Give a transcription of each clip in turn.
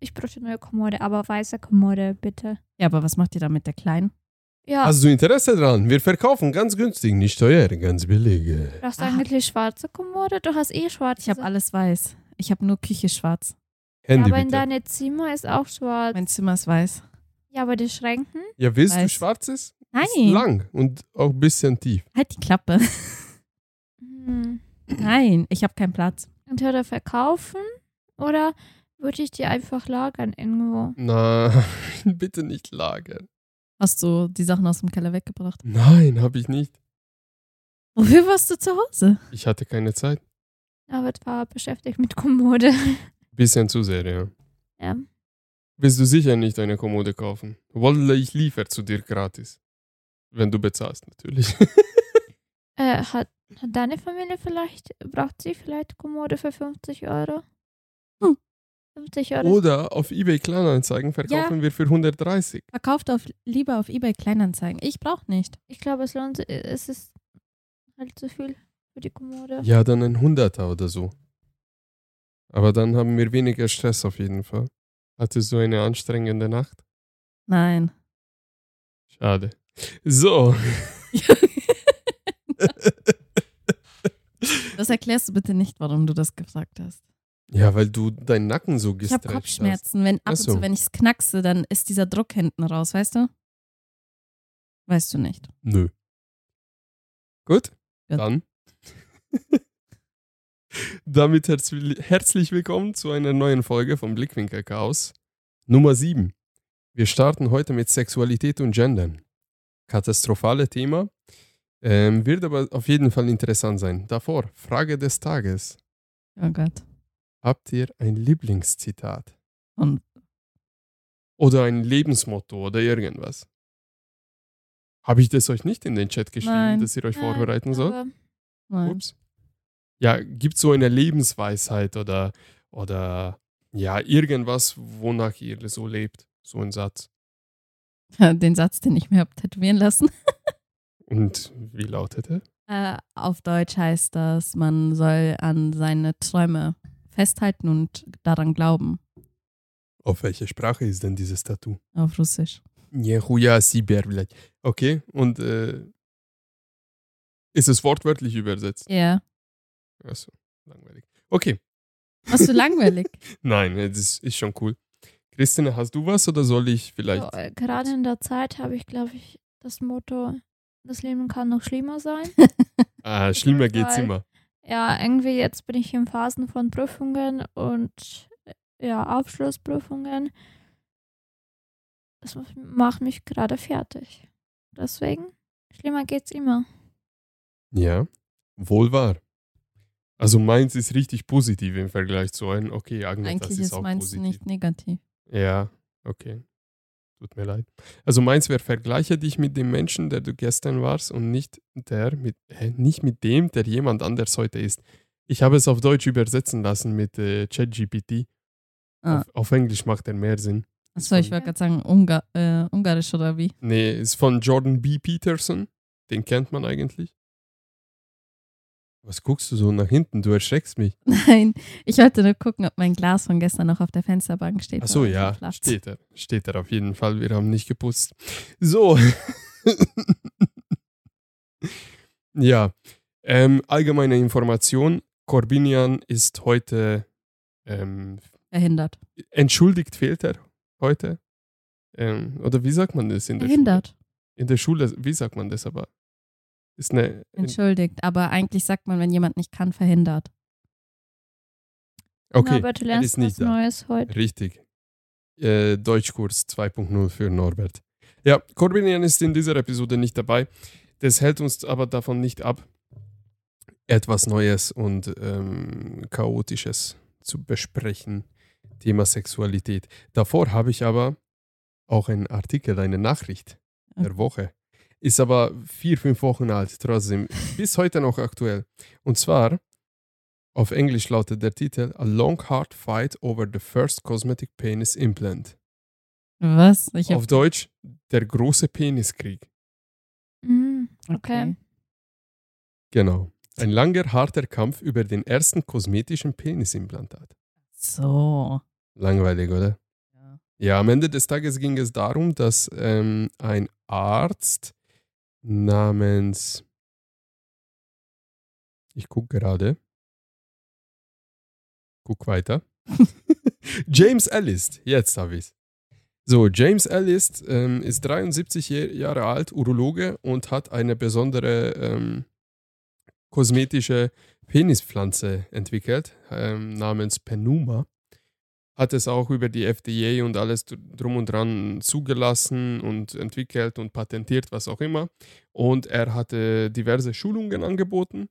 ich bräuchte eine neue Kommode, aber weiße Kommode, bitte. Ja, aber was macht ihr da mit der kleinen? Ja, Hast du Interesse dran? Wir verkaufen ganz günstig, nicht teuer, ganz billig. brauchst du Ah. eigentlich schwarze Kommode? Du hast eh schwarze. Ich habe alles weiß. Ich habe nur Küche schwarz. ja, Handy aber in bitte. deinem Zimmer ist auch schwarz. Mein Zimmer ist weiß. Ja, aber die Schränken? Ja, willst du Weiß. schwarzes? Ist Nein, lang und auch ein bisschen tief. halt die Klappe. Hm. Nein, ich habe keinen Platz. Entweder verkaufen oder würde ich die einfach lagern irgendwo. Na, bitte nicht lagern. Hast du die Sachen aus dem Keller weggebracht? Nein, habe ich nicht. Wofür warst du zu Hause? Ich hatte keine Zeit. Aber ich war beschäftigt mit Kommode. Bisschen zu sehr, ja. ja. Willst du sicher nicht eine Kommode kaufen? Wolle ich liefer zu dir gratis. Wenn du bezahlst, natürlich. Äh, hat, hat deine Familie vielleicht, braucht sie vielleicht Kommode für 50 Euro? Hm. 50 Euro. Oder auf eBay Kleinanzeigen verkaufen wir für 130. Verkauft auf, lieber auf Ebay Kleinanzeigen. Ich brauche nicht. Ich glaube, es lohnt sich, es ist halt zu viel für die Kommode. Ja, dann ein Hunderter oder so. Aber dann haben wir weniger Stress auf jeden Fall. Hattest du eine anstrengende Nacht? Nein. Schade. So. Das erklärst du bitte nicht, warum du das gefragt hast. Ja, weil du deinen Nacken so Ich habe gestretcht hast. Kopfschmerzen. Wenn ab und zu, wenn ich es knackse, dann ist dieser Druck hinten raus, weißt du? Weißt du nicht. Nö. Gut, Gut. dann. Damit herzlich, herzlich willkommen zu einer neuen Folge vom Blickwinkel Chaos. Nummer 7. Wir starten heute mit Sexualität und Gendern. Katastrophale Thema. Ähm, wird aber auf jeden Fall interessant sein. Davor, Frage des Tages. Oh Gott. Habt ihr ein Lieblingszitat? Und Oder ein Lebensmotto oder irgendwas? Habe ich das euch nicht in den Chat geschrieben, Nein. dass ihr euch Nein, vorbereiten sollt? nein. Ups. Ja, gibt so eine Lebensweisheit oder, oder ja, irgendwas, wonach ihr so lebt? So ein Satz. Den Satz, den ich mir habe tätowieren lassen. Und wie lautet er? Äh, auf Deutsch heißt das, man soll an seine Träume festhalten und daran glauben. Auf welche Sprache ist denn dieses Tattoo? Auf Russisch. Jehuja Sibir, vielleicht. Okay, und äh, ist es wortwörtlich übersetzt? Ja. Achso, langweilig. Okay, Warst du langweilig? nein, das ist, schon cool. Christine, hast du was oder soll ich vielleicht? so, äh, gerade in der Zeit habe ich, glaube ich, das Motto, das Leben kann noch schlimmer sein. Ah, schlimmer geht's immer. Ja, irgendwie jetzt bin ich in Phasen von Prüfungen und ja, Abschlussprüfungen. Das macht mich gerade fertig. Deswegen, schlimmer geht's immer. Ja, wohl wahr. Also meins ist richtig positiv im Vergleich zu einem. Okay, Agnes, das Eigentlich ist ist auch meins positiv. nicht negativ. Ja, okay. Tut mir leid. Also meins wäre, vergleiche dich mit dem Menschen, der du gestern warst und nicht der mit, hä, nicht mit dem, der jemand anders heute ist. Ich habe es auf Deutsch übersetzen lassen mit äh, ChatGPT. Ah. Auf, auf Englisch macht er mehr Sinn. Achso, ich wollte gerade sagen, Ungar, äh, Ungarisch oder wie? Nee, ist von Jordan B. Peterson. Den kennt man eigentlich. Was guckst du so nach hinten? Du erschreckst mich. Nein, ich wollte nur gucken, ob mein Glas von gestern noch auf der Fensterbank steht. Ach so, ja, steht er. Steht er auf jeden Fall. Wir haben nicht geputzt. So. ja. Ähm, allgemeine Information. Corbinian ist heute ähm, Verhindert. entschuldigt, fehlt er heute. Ähm, oder wie sagt man das in der Verhindert. Schule? In der Schule, wie sagt man das aber? Ist eine, Entschuldigt. Aber eigentlich sagt man, wenn jemand nicht kann, verhindert. okay, Norbert, du er lernst ist nicht was da. Neues heute. Richtig. Äh, Deutschkurs 2.0 für Norbert. Ja, Corbinian ist in dieser Episode nicht dabei. Das hält uns aber davon nicht ab, etwas Neues und ähm, Chaotisches zu besprechen. Thema Sexualität. Davor habe ich aber auch einen Artikel, eine Nachricht der Woche. Ist aber vier, fünf Wochen alt, trotzdem. Bis heute noch aktuell. Und zwar, auf Englisch lautet der Titel A Long Hard Fight Over the First Cosmetic Penis Implant. Was? Auf Deutsch, der große Peniskrieg. Mhm, okay. Genau. Ein langer, harter Kampf über den ersten kosmetischen Penisimplantat. So. Langweilig, oder? Ja, am Ende des Tages ging es darum, dass ähm, ein Arzt namens, ich gucke gerade, guck weiter, James Ellis, jetzt habe ich es. So, James Ellis ähm, ist 73 Jahr- Jahre alt, Urologe und hat eine besondere ähm, kosmetische Penispflanze entwickelt, ähm, namens Penuma. Hat es auch über die FDA und alles dr- drum und dran zugelassen und entwickelt und patentiert, was auch immer. Und er hatte diverse Schulungen angeboten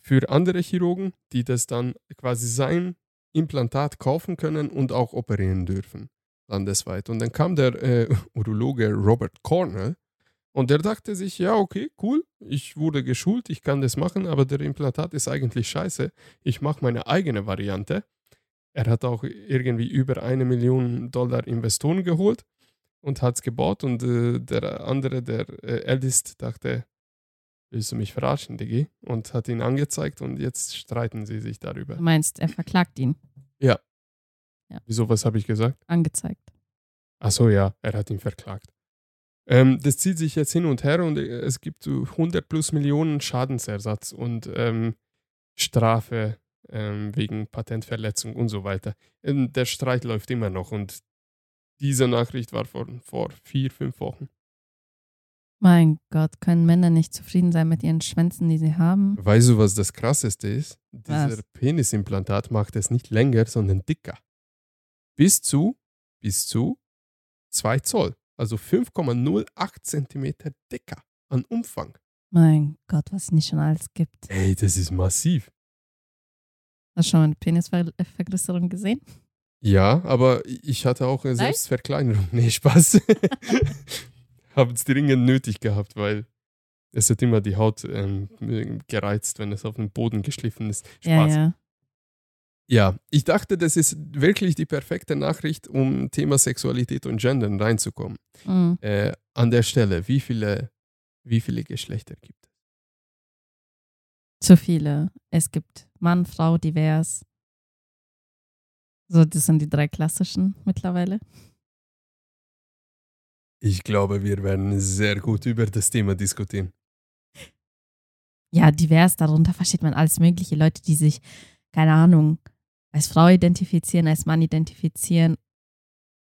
für andere Chirurgen, die das dann quasi sein Implantat kaufen können und auch operieren dürfen, landesweit. Und dann kam der äh, Urologe Robert Cornell und der dachte sich, ja, okay, cool, ich wurde geschult, ich kann das machen, aber der Implantat ist eigentlich scheiße. Ich mache meine eigene Variante. Er hat auch irgendwie über eine Million Dollar Investoren geholt und hat es gebaut. Und äh, der andere, der äh, Eldest, dachte, willst du mich verarschen, Diggi? Und hat ihn angezeigt und jetzt streiten sie sich darüber. Du meinst, er verklagt ihn. Wieso, was habe ich gesagt? Angezeigt. Ach so, ja, er hat ihn verklagt. Ähm, das zieht sich jetzt hin und her und äh, es gibt so 100 plus Millionen Schadensersatz und ähm, Strafe wegen Patentverletzung und so weiter. Ähm, der Streit läuft immer noch und diese Nachricht war vor, vor vier, fünf Wochen. Mein Gott, können Männer nicht zufrieden sein mit ihren Schwänzen, die sie haben? Weißt du, was das Krasseste ist? Dieser Was? Penisimplantat macht es nicht länger, sondern dicker. Bis zu, bis zu 2 Zoll. Also 5,08 Zentimeter dicker an Umfang. Mein Gott, was es nicht schon alles gibt. Ey, das ist massiv. Hast du schon mal eine Penisvergrößerung gesehen? Ja, aber ich hatte auch eine Selbstverkleinerung. Nee, Spaß. Habe es dringend nötig gehabt, weil es hat immer die Haut ähm, gereizt, wenn es auf den Boden geschliffen ist. Spaß. Ja, ja. Ja, ich dachte, das ist wirklich die perfekte Nachricht, um Thema Sexualität und Gendern reinzukommen. Mhm. Äh, an der Stelle, wie viele, wie viele Geschlechter gibt es? Zu viele. Es gibt Mann, Frau, divers. So, das sind die drei klassischen mittlerweile. Ich glaube, wir werden sehr gut über das Thema diskutieren. Ja, divers, darunter versteht man alles mögliche. Leute, die sich, keine Ahnung, als Frau identifizieren, als Mann identifizieren.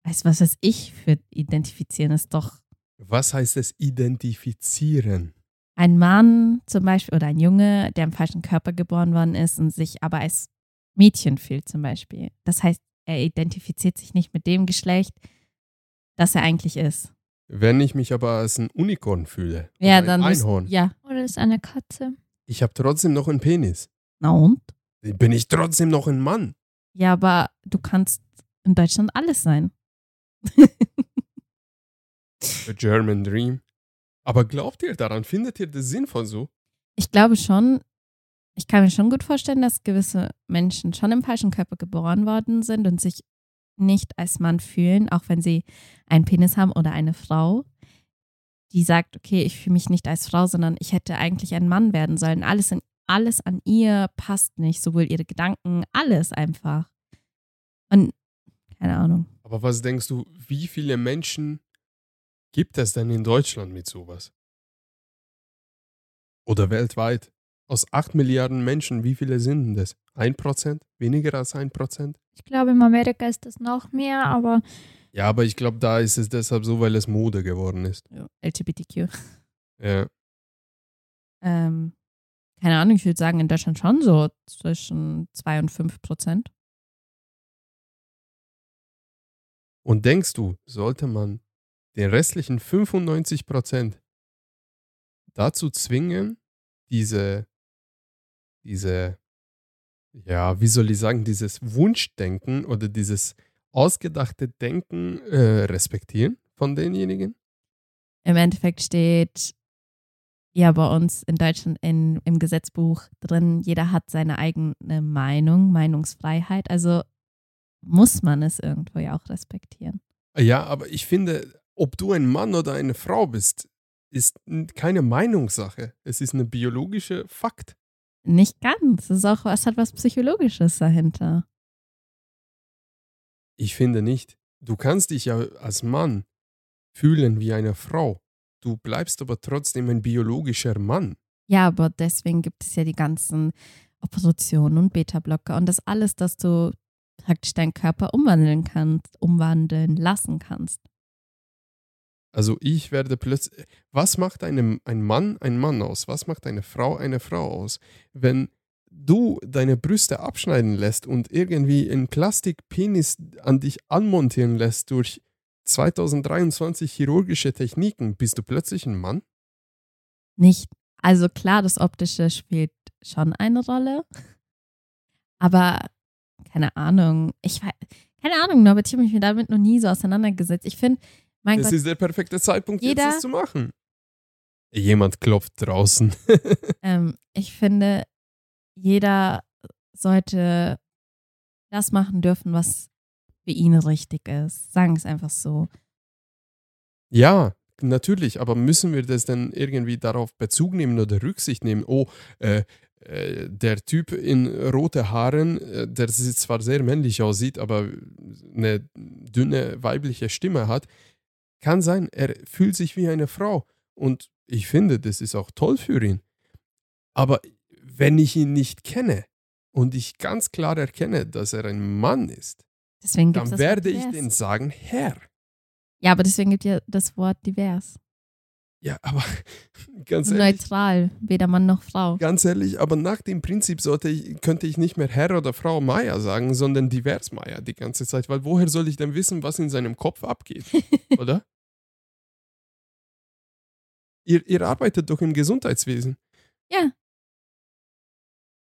Als was weiß ich für identifizieren ist doch Was heißt es identifizieren? Ein Mann zum Beispiel oder ein Junge, der im falschen Körper geboren worden ist und sich aber als Mädchen fühlt zum Beispiel. Das heißt, er identifiziert sich nicht mit dem Geschlecht, das er eigentlich ist. Wenn ich mich aber als ein Unikorn fühle, Ja, oder dann ein Einhorn, Ja, Oder ist eine Katze? ich habe trotzdem noch einen Penis. na und? Bin ich trotzdem noch ein Mann? Ja, aber du kannst in Deutschland alles sein. The German Dream. Aber glaubt ihr daran? Findet ihr das sinnvoll so? Ich glaube schon, ich kann mir schon gut vorstellen, dass gewisse Menschen schon im falschen Körper geboren worden sind und sich nicht als Mann fühlen, auch wenn sie einen Penis haben oder eine Frau, die sagt, okay, ich fühle mich nicht als Frau, sondern ich hätte eigentlich ein Mann werden sollen. Alles, in, alles an ihr passt nicht, sowohl ihre Gedanken, alles einfach. Und keine Ahnung. Aber was denkst du, wie viele Menschen gibt es denn in Deutschland mit sowas? Oder weltweit? Aus 8 Milliarden Menschen, wie viele sind denn das? Ein Prozent? Weniger als ein Prozent? Ich glaube, in Amerika ist das noch mehr, aber Ja, aber ich glaube, da ist es deshalb so, weil es Mode geworden ist. Ja, LGBTQ. Ja. Ähm, keine Ahnung, ich würde sagen, in Deutschland schon so zwischen 2 und 5 Prozent. Und denkst du, sollte man den restlichen 95 Prozent dazu zwingen, diese, diese, ja, wie soll ich sagen, dieses Wunschdenken oder dieses ausgedachte Denken äh, respektieren von denjenigen? Im Endeffekt steht ja bei uns in Deutschland in, im Gesetzbuch drin, jeder hat seine eigene Meinung, Meinungsfreiheit. Also muss man es irgendwo ja auch respektieren. Ja, aber ich finde, ob du ein Mann oder eine Frau bist, ist keine Meinungssache. Es ist eine biologische Fakt. Nicht ganz. Es ist auch, es hat was Psychologisches dahinter. Ich finde nicht. du kannst dich ja als Mann fühlen wie eine Frau. Du bleibst aber trotzdem ein biologischer Mann. Ja, aber deswegen gibt es ja die ganzen Operationen und Beta-Blocker und das alles, dass du praktisch deinen Körper umwandeln kannst, umwandeln lassen kannst. Also ich werde plötzlich. Was macht einem, ein Mann ein Mann aus? Was macht eine Frau eine Frau aus? Wenn du deine Brüste abschneiden lässt und irgendwie einen Plastikpenis an dich anmontieren lässt durch 2023 chirurgische Techniken, bist du plötzlich ein Mann? Nicht. Also klar, das Optische spielt schon eine Rolle. Aber keine Ahnung. Ich weiß, keine Ahnung, Norbert, ich habe mich damit noch nie so auseinandergesetzt. Ich finde, mein das Gott, ist der perfekte Zeitpunkt, Jeder- jetzt das zu machen. Jemand klopft draußen. ähm, ich finde, jeder sollte das machen dürfen, was für ihn richtig ist. Sagen wir es einfach so. ja, natürlich, aber müssen wir das dann irgendwie darauf Bezug nehmen oder Rücksicht nehmen? Oh, äh, äh, der Typ in rote Haaren, äh, der zwar sehr männlich aussieht, aber eine dünne weibliche Stimme hat, kann sein, er fühlt sich wie eine Frau. Und ich finde, das ist auch toll für ihn. Aber wenn ich ihn nicht kenne und ich ganz klar erkenne, dass er ein Mann ist, dann werde ich den sagen, Herr. Ja, aber deswegen gibt ja das Wort divers. Ja, aber ganz ehrlich, Neutral, weder Mann noch Frau. ganz ehrlich, aber nach dem Prinzip sollte ich, könnte ich nicht mehr Herr oder Frau Meier sagen, sondern divers Meier die ganze Zeit, weil woher soll ich denn wissen, was in seinem Kopf abgeht, oder? Ihr, ihr arbeitet doch im Gesundheitswesen. Ja.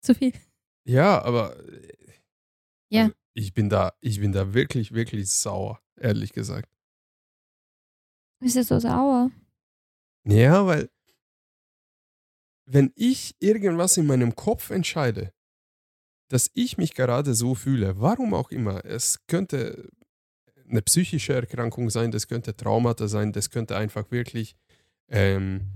Zu viel. Ja, aber äh, Ja. also ich bin da, ich bin da wirklich, wirklich sauer, ehrlich gesagt. Ist er so sauer? Ja, weil wenn ich irgendwas in meinem Kopf entscheide, dass ich mich gerade so fühle, warum auch immer, es könnte eine psychische Erkrankung sein, das könnte Traumata sein, das könnte einfach wirklich ähm,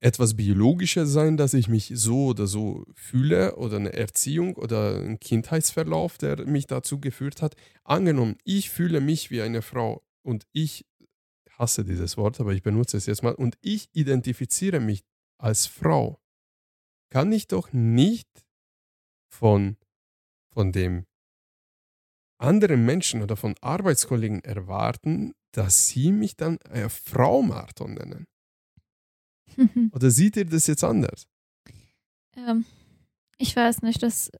etwas Biologisches sein, dass ich mich so oder so fühle oder eine Erziehung oder ein Kindheitsverlauf, der mich dazu geführt hat. Angenommen, ich fühle mich wie eine Frau und ich hasse dieses Wort, aber ich benutze es jetzt mal, und ich identifiziere mich als Frau, kann ich doch nicht von, von dem anderen Menschen oder von Arbeitskollegen erwarten, dass sie mich dann äh, Frau Marton nennen. Oder seht ihr das jetzt anders? ähm, ich weiß nicht, das,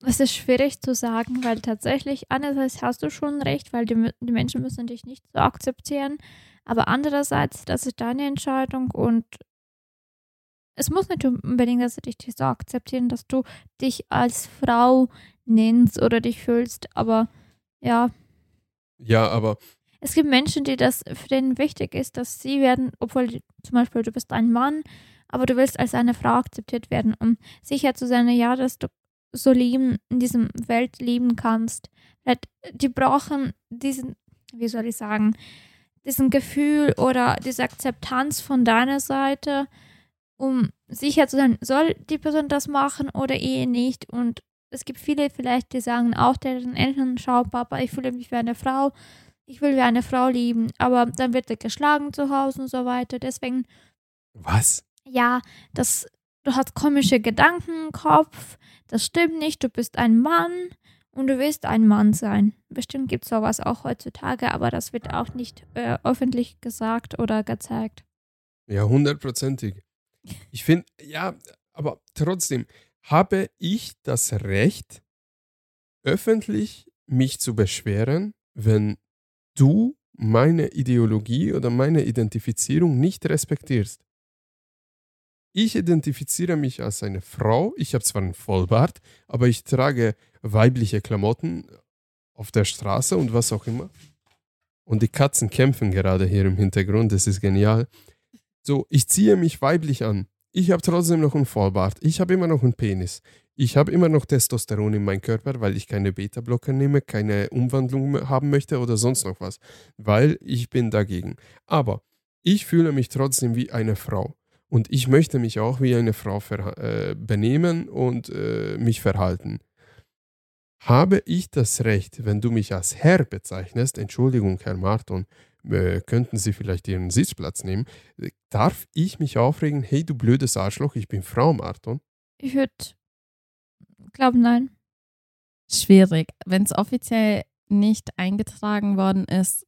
das ist schwierig zu sagen, weil tatsächlich, einerseits hast du schon recht, weil die, die Menschen müssen dich nicht so akzeptieren, aber andererseits, das ist deine Entscheidung und es muss nicht unbedingt, dass sie dich so akzeptieren, dass du dich als Frau nennst oder dich fühlst, aber ja, Ja, aber es gibt Menschen, die das für denen wichtig ist, dass sie werden, obwohl zum Beispiel du bist ein Mann, aber du willst als eine Frau akzeptiert werden, um sicher zu sein, ja, dass du so lieben, in diesem Welt lieben kannst. Vielleicht, Die brauchen diesen, wie soll ich sagen, diesen Gefühl oder diese Akzeptanz von deiner Seite, um sicher zu sein, soll die Person das machen oder eh nicht. Und es gibt viele vielleicht, die sagen auch deren Eltern, schau Papa, ich fühle mich wie eine Frau, ich will wie eine Frau lieben, aber dann wird er geschlagen zu Hause und so weiter. Deswegen, was? ja, das, du hast komische Gedanken im Kopf, das stimmt nicht, du bist ein Mann und du willst ein Mann sein. Bestimmt gibt es sowas auch heutzutage, aber das wird auch nicht äh, öffentlich gesagt oder gezeigt. Ja, hundertprozentig. Ich finde, ja, aber trotzdem habe ich das Recht, öffentlich mich zu beschweren, wenn du meine Ideologie oder meine Identifizierung nicht respektierst. Ich identifiziere mich als eine Frau. Ich habe zwar einen Vollbart, aber ich trage weibliche Klamotten auf der Straße und was auch immer. Und die Katzen kämpfen gerade hier im Hintergrund. Das ist genial. So, ich ziehe mich weiblich an. Ich habe trotzdem noch einen Vollbart. Ich habe immer noch einen Penis. Ich habe immer noch Testosteron in meinem Körper, weil ich keine Beta-Blocker nehme, keine Umwandlung haben möchte oder sonst noch was. Weil ich bin dagegen. Aber ich fühle mich trotzdem wie eine Frau. Und ich möchte mich auch wie eine Frau äh, benehmen und äh, mich verhalten. habe ich das Recht, wenn du mich als Herr bezeichnest, Entschuldigung, Herr Marton, äh, könnten Sie vielleicht Ihren Sitzplatz nehmen, darf ich mich aufregen, hey du blödes Arschloch, ich bin Frau Marton? Ich würde glauben, nein. Schwierig. Wenn es offiziell nicht eingetragen worden ist,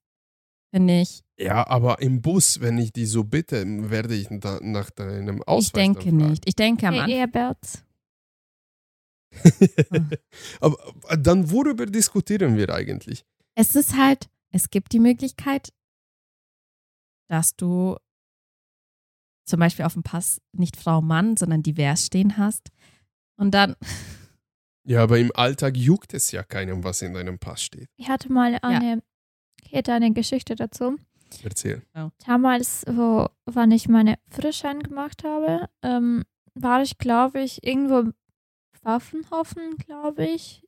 finde ich. Ja, aber im Bus, wenn ich die so bitte, werde ich da nach deinem Ausweis. Ich denke dann fragen. nicht. Ich denke am Hey, Anfang. Aber aber dann worüber diskutieren wir eigentlich? Es ist halt, es gibt die Möglichkeit, dass du zum Beispiel auf dem Pass nicht Frau Mann, sondern divers stehen hast. Und dann, Ja, aber im Alltag juckt es ja keinem, was in deinem Pass steht. Ich hatte mal eine, ich hätte eine Geschichte dazu. Erzähl. Damals, wo, wann ich meine Frischschein gemacht habe, ähm, war ich, glaube ich, irgendwo im Pfaffenhofen, glaube ich.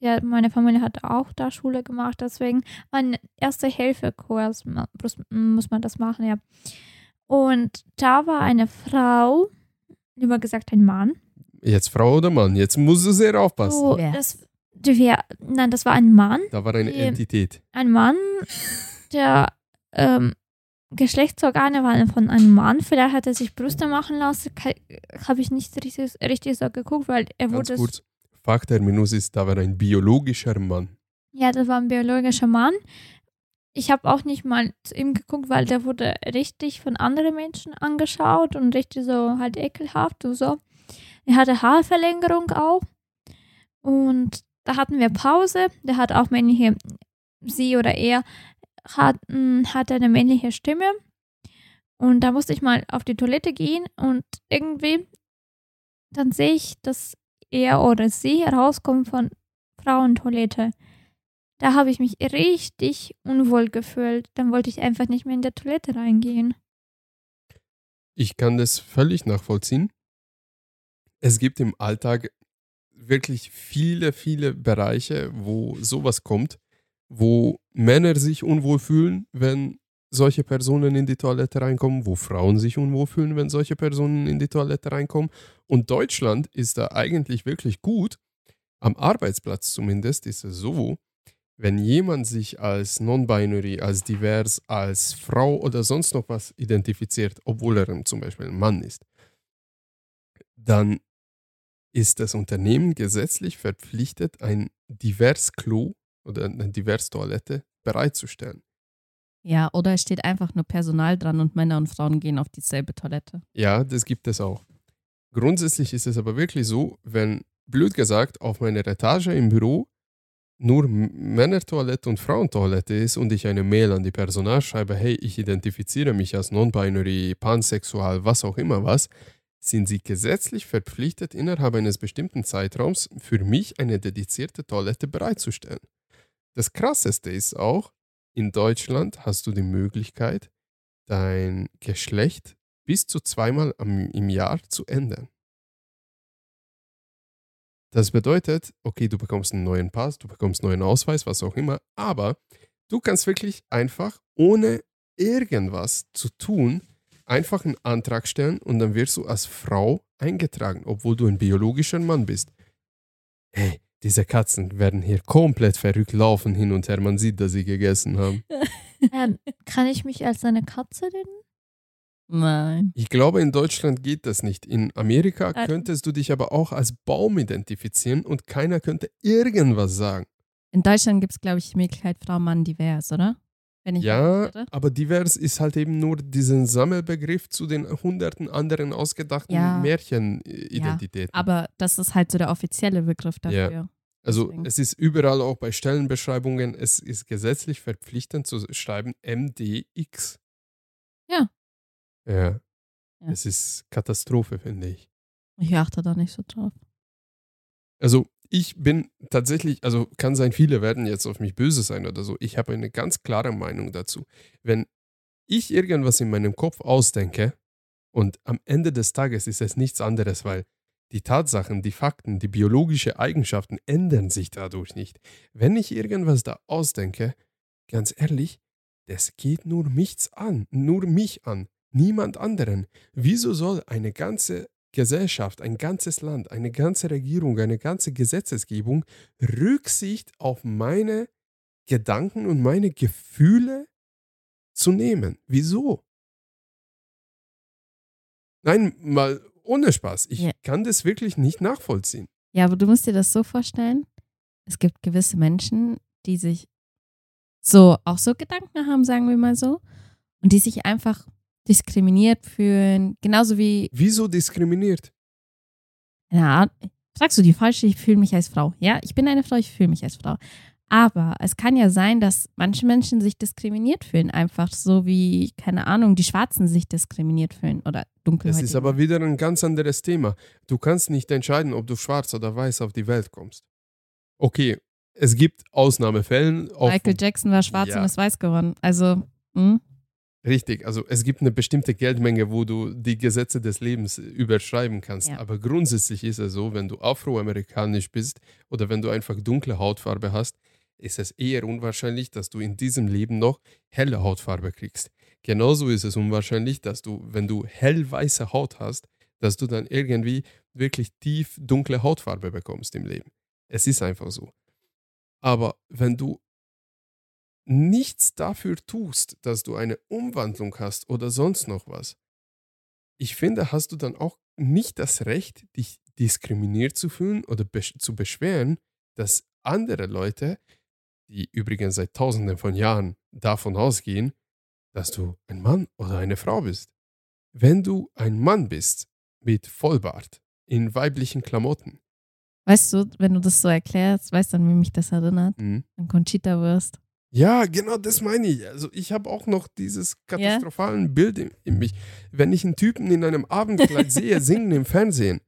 Ja, meine Familie hat auch da Schule gemacht, deswegen mein Erste-Hilfe-Kurs ma- muss, muss man das machen, ja. Und da war eine Frau, lieber gesagt ein Mann. Jetzt Frau oder Mann? Jetzt musst du sehr aufpassen. So, das, die wär, nein, das war ein Mann. Da war eine Die- Entität. ein Mann, der ähm, Geschlechtsorgane waren von einem Mann. Vielleicht hat er sich Brüste machen lassen. Habe ich nicht richtig, richtig so geguckt, weil er Ganz wurde. kurz. Fachterminus ist, da war ein biologischer Mann. Ja, das war ein biologischer Mann. Ich habe auch nicht mal zu ihm geguckt, weil der wurde richtig von anderen Menschen angeschaut und richtig so halt ekelhaft und so. Er hatte Haarverlängerung auch. Und da hatten wir Pause. Der hat auch männliche, sie oder er hat, mh, hatte eine männliche Stimme. Und da musste ich mal auf die Toilette gehen und irgendwie dann sehe ich, dass er oder sie rauskommt von Frauentoilette. Da habe ich mich richtig unwohl gefühlt. Dann wollte ich einfach nicht mehr in der Toilette reingehen. Ich kann das völlig nachvollziehen. Es gibt im Alltag wirklich viele, viele Bereiche, wo sowas kommt, wo Männer sich unwohl fühlen, wenn solche Personen in die Toilette reinkommen, wo Frauen sich unwohl fühlen, wenn solche Personen in die Toilette reinkommen. Und Deutschland ist da eigentlich wirklich gut. Am Arbeitsplatz zumindest ist es so, wenn jemand sich als non-binary, als divers, als Frau oder sonst noch was identifiziert, obwohl er zum Beispiel ein Mann ist, dann ist das Unternehmen gesetzlich verpflichtet, ein divers Klo oder eine divers Toilette bereitzustellen. Ja, oder es steht einfach nur Personal dran und Männer und Frauen gehen auf dieselbe Toilette. Ja, das gibt es auch. Grundsätzlich ist es aber wirklich so, wenn, blöd gesagt, auf meiner Etage im Büro nur Männertoilette und Frauentoilette ist und ich eine Mail an die Personal schreibe, hey, ich identifiziere mich als non-binary, pansexual, was auch immer was, sind sie gesetzlich verpflichtet, innerhalb eines bestimmten Zeitraums für mich eine dedizierte Toilette bereitzustellen. Das Krasseste ist auch, in Deutschland hast du die Möglichkeit, dein Geschlecht bis zu zweimal im Jahr zu ändern. Das bedeutet, okay, du bekommst einen neuen Pass, du bekommst einen neuen Ausweis, was auch immer, aber du kannst wirklich einfach, ohne irgendwas zu tun, einfach einen Antrag stellen und dann wirst du als Frau eingetragen, obwohl du ein biologischer Mann bist. Hey, diese Katzen werden hier komplett verrückt laufen hin und her. Man sieht, dass sie gegessen haben. Ähm, kann ich mich als eine Katze nennen? Nein. Ich glaube, in Deutschland geht das nicht. In Amerika Äh. könntest du dich aber auch als Baum identifizieren und keiner könnte irgendwas sagen. In Deutschland gibt es, glaube ich, die Möglichkeit Frau, Mann, divers, oder? Wenn ich Ja, irre. aber divers ist halt eben nur diesen Sammelbegriff zu den hunderten anderen ausgedachten Ja. Märchenidentitäten. Aber das ist halt so der offizielle Begriff Ja. dafür. also deswegen. es ist überall auch bei Stellenbeschreibungen, es ist gesetzlich verpflichtend zu schreiben MDX. Ja. Ja. Ja. Es ist Katastrophe, finde ich. Ich achte da nicht so drauf. Also ich bin tatsächlich, also kann sein, viele werden jetzt auf mich böse sein oder so. Ich habe eine ganz klare Meinung dazu. Wenn ich irgendwas in meinem Kopf ausdenke und am Ende des Tages ist es nichts anderes, weil die Tatsachen, die Fakten, die biologischen Eigenschaften ändern sich dadurch nicht. Wenn ich irgendwas da ausdenke, ganz ehrlich, das geht nur mich an, nur mich an, niemand anderen. Wieso soll eine ganze Gesellschaft, ein ganzes Land, eine ganze Regierung, eine ganze Gesetzesgebung Rücksicht auf meine Gedanken und meine Gefühle zu nehmen. Wieso? Nein, mal ohne Spaß. Ich Ja. kann das wirklich nicht nachvollziehen. Ja, aber du musst dir das so vorstellen. Es gibt gewisse Menschen, die sich so auch so Gedanken haben, sagen wir mal so, und die sich einfach diskriminiert fühlen, genauso wie Wieso diskriminiert? Ja, sagst du die falsche, ich fühle mich als Frau. Ja, ich bin eine Frau, ich fühle mich als Frau. Aber es kann ja sein, dass manche Menschen sich diskriminiert fühlen, einfach so wie, keine Ahnung, die Schwarzen sich diskriminiert fühlen oder dunkel. Das ist aber wieder ein ganz anderes Thema. Du kannst nicht entscheiden, ob du schwarz oder weiß auf die Welt kommst. Okay, es gibt Ausnahmefällen. Michael Jackson war schwarz Ja. und ist weiß geworden. Also, hm? Richtig, also es gibt eine bestimmte Geldmenge, wo du die Gesetze des Lebens überschreiben kannst. Ja. Aber grundsätzlich ist es so, wenn du afroamerikanisch bist oder wenn du einfach dunkle Hautfarbe hast, ist es eher unwahrscheinlich, dass du in diesem Leben noch helle Hautfarbe kriegst. Genauso ist es unwahrscheinlich, dass du, wenn du hellweiße Haut hast, dass du dann irgendwie wirklich tief dunkle Hautfarbe bekommst im Leben. Es ist einfach so. Aber wenn du nichts dafür tust, dass du eine Umwandlung hast oder sonst noch was, ich finde, hast du dann auch nicht das Recht, dich diskriminiert zu fühlen oder besch zu beschweren, dass andere Leute, die übrigens seit tausenden von Jahren davon ausgehen, dass du ein Mann oder eine Frau bist. Wenn du ein Mann bist mit Vollbart, in weiblichen Klamotten, weißt du, wenn du das so erklärst, weißt du, an wie mich das erinnert? mhm. An Conchita Wurst. Ja, genau das meine ich. Also ich habe auch noch dieses katastrophalen Bild in, in mich. Wenn ich einen Typen in einem Abendkleid sehe, singen im Fernsehen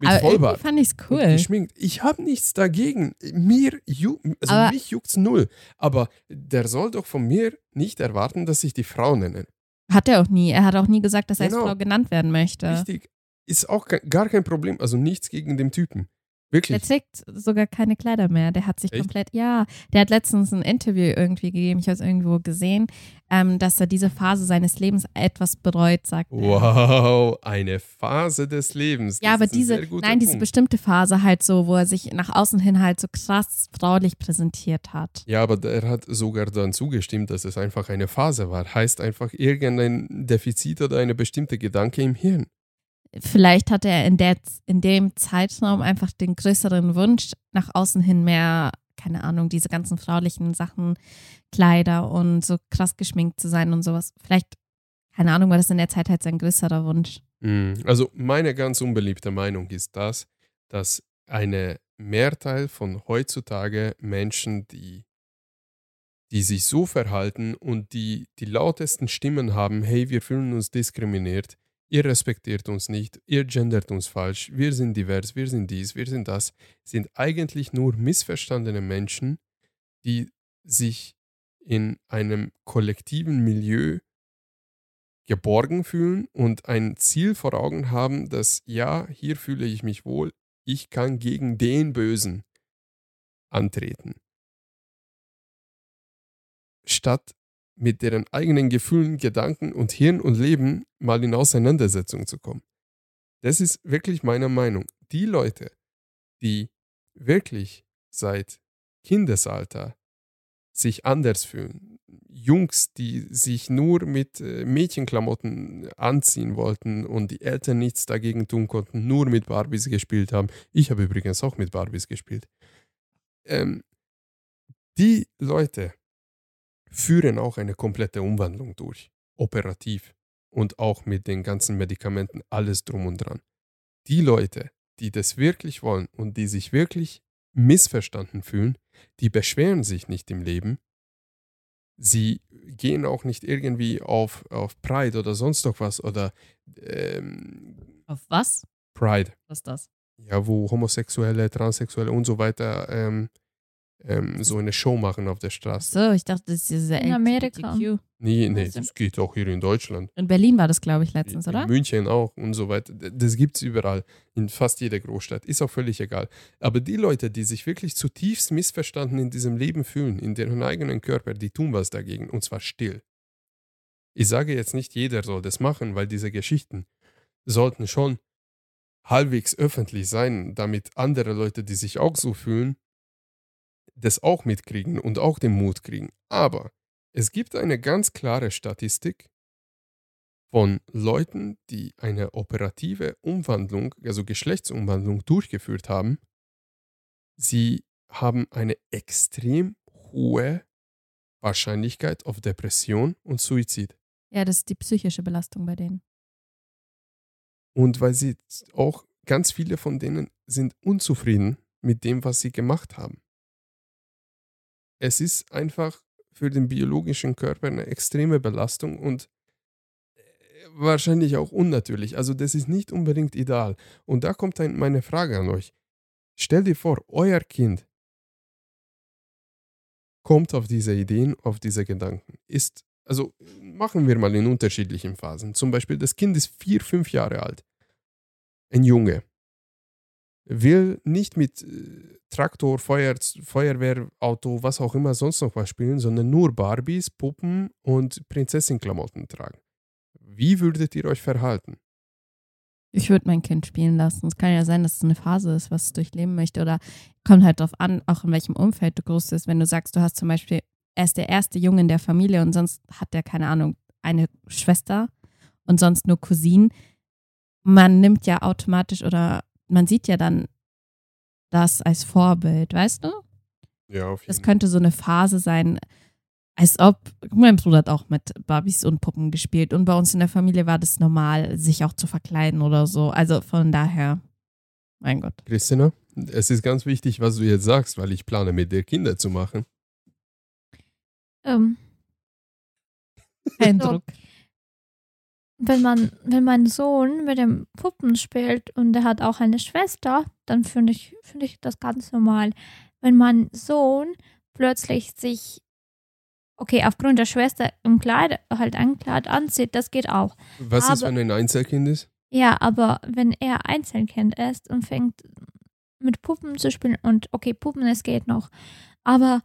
mit Aber Vollbart fand ich's cool. geschminkt, ich habe nichts dagegen. Mir ju also Aber- mich juckt's null. Aber der soll doch von mir nicht erwarten, dass ich die Frau nenne. Hat er auch nie. Er hat auch nie gesagt, dass er Genau. als Frau genannt werden möchte. Richtig. Ist auch gar kein Problem. Also nichts gegen den Typen. Der Wirklich. trägt sogar keine Kleider mehr. Der hat sich Echt? komplett, ja, der hat letztens ein Interview irgendwie gegeben, ich habe es irgendwo gesehen, ähm, dass er diese Phase seines Lebens etwas bereut, sagt er. Wow, eine Phase des Lebens. Ja, Das aber diese, nein, diese Punkt. bestimmte Phase halt so, wo er sich nach außen hin halt so krass fraulich präsentiert hat. Ja, aber der hat sogar dann zugestimmt, dass es einfach eine Phase war. Heißt einfach irgendein Defizit oder eine bestimmte Gedanke im Hirn. Vielleicht hatte er in, der, in dem Zeitraum einfach den größeren Wunsch, nach außen hin mehr, keine Ahnung, diese ganzen fraulichen Sachen, Kleider und so krass geschminkt zu sein und sowas. Vielleicht, keine Ahnung, war das in der Zeit halt sein größerer Wunsch. Mm, Also meine ganz unbeliebte Meinung ist das, dass eine Mehrteil von heutzutage Menschen, die, die sich so verhalten und die die lautesten Stimmen haben, hey, wir fühlen uns diskriminiert, ihr respektiert uns nicht, ihr gendert uns falsch, wir sind divers, wir sind dies, wir sind das, sind eigentlich nur missverstandene Menschen, die sich in einem kollektiven Milieu geborgen fühlen und ein Ziel vor Augen haben, dass ja, hier fühle ich mich wohl, ich kann gegen den Bösen antreten. Statt mit deren eigenen Gefühlen, Gedanken und Hirn und Leben mal in Auseinandersetzung zu kommen. Das ist wirklich meiner Meinung. Die Leute, die wirklich seit Kindesalter sich anders fühlen, Jungs, die sich nur mit äh, Mädchenklamotten anziehen wollten und die Eltern nichts dagegen tun konnten, nur mit Barbies gespielt haben. Ich habe übrigens auch mit Barbies gespielt. Ähm, die Leute führen auch eine komplette Umwandlung durch, operativ und auch mit den ganzen Medikamenten, alles drum und dran. Die Leute, die das wirklich wollen und die sich wirklich missverstanden fühlen, die beschweren sich nicht im Leben, sie gehen auch nicht irgendwie auf, auf Pride oder sonst noch was oder ähm, Auf was? Pride, Was ist das? ja, wo Homosexuelle, Transsexuelle und so weiter ähm, ähm, so eine Show machen auf der Straße. So, ich dachte, das ist diese In Amerika. LGBTQ. Nee, nee, das geht auch hier in Deutschland. In Berlin war das, glaube ich, letztens, in oder? München auch und so weiter. Das gibt es überall, in fast jeder Großstadt. Ist auch völlig egal. Aber die Leute, die sich wirklich zutiefst missverstanden in diesem Leben fühlen, in deren eigenen Körper, die tun was dagegen und zwar still. Ich sage jetzt nicht, jeder soll das machen, weil diese Geschichten sollten schon halbwegs öffentlich sein, damit andere Leute, die sich auch so fühlen, das auch mitkriegen und auch den Mut kriegen. Aber es gibt eine ganz klare Statistik von Leuten, die eine operative Umwandlung, also Geschlechtsumwandlung durchgeführt haben. Sie haben eine extrem hohe Wahrscheinlichkeit auf Depression und Suizid. Ja, das ist die psychische Belastung bei denen. Und weil sie auch, ganz viele von denen sind unzufrieden mit dem, was sie gemacht haben. Es ist einfach für den biologischen Körper eine extreme Belastung und äh, wahrscheinlich auch unnatürlich. Also das ist nicht unbedingt ideal. Und da kommt ein, meine Frage an euch. Stell dir vor, euer Kind kommt auf diese Ideen, auf diese Gedanken. Ist, also machen wir mal in unterschiedlichen Phasen. Zum Beispiel, das Kind ist vier, fünf Jahre alt. Ein Junge. Will nicht mit äh, Traktor, Feuer, Feuerwehrauto, was auch immer sonst noch was spielen, sondern nur Barbies, Puppen und Prinzessinklamotten tragen. Wie würdet ihr euch verhalten? Ich würde mein Kind spielen lassen. Es kann ja sein, dass es eine Phase ist, was es durchleben möchte. Oder kommt halt darauf an, auch in welchem Umfeld du groß bist. Wenn du sagst, du hast zum Beispiel, er ist der erste Junge in der Familie und sonst hat er, keine Ahnung, eine Schwester und sonst nur Cousinen. Man nimmt ja automatisch oder man sieht ja dann das als Vorbild, weißt du? Ja, auf jeden Das könnte so eine Phase sein, als ob, mein Bruder hat auch mit Barbies und Puppen gespielt und bei uns in der Familie war das normal, sich auch zu verkleiden oder so. Also von daher, mein Gott. Christina, es ist ganz wichtig, was du jetzt sagst, weil ich plane, mit dir Kinder zu machen. Ähm, Kein. Druck. Wenn man, wenn mein Sohn mit dem Puppen spielt und er hat auch eine Schwester, dann finde ich, finde ich das ganz normal. Wenn mein Sohn plötzlich sich, okay, aufgrund der Schwester im Kleid, halt ein Kleid anzieht, das geht auch. Was ist, Aber- wenn ein Einzelkind ist? Ja, aber wenn er Einzelkind ist und fängt mit Puppen zu spielen und okay, Puppen, es geht noch, aber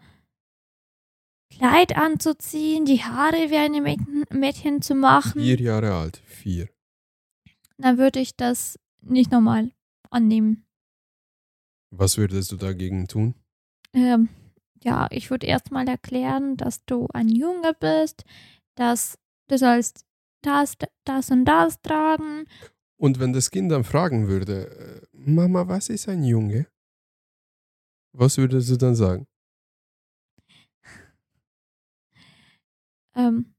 Kleid anzuziehen, die Haare wie eine Mädchen, Mädchen zu machen, Vier Jahre alt. Vier. dann würde ich das nicht normal annehmen. Was würdest du dagegen tun? Ähm, ja, ich würde erstmal erklären, dass du ein Junge bist, dass du sollst das, das und das tragen. Und wenn das Kind dann fragen würde, äh, Mama, was ist ein Junge? Was würdest du dann sagen? Ähm,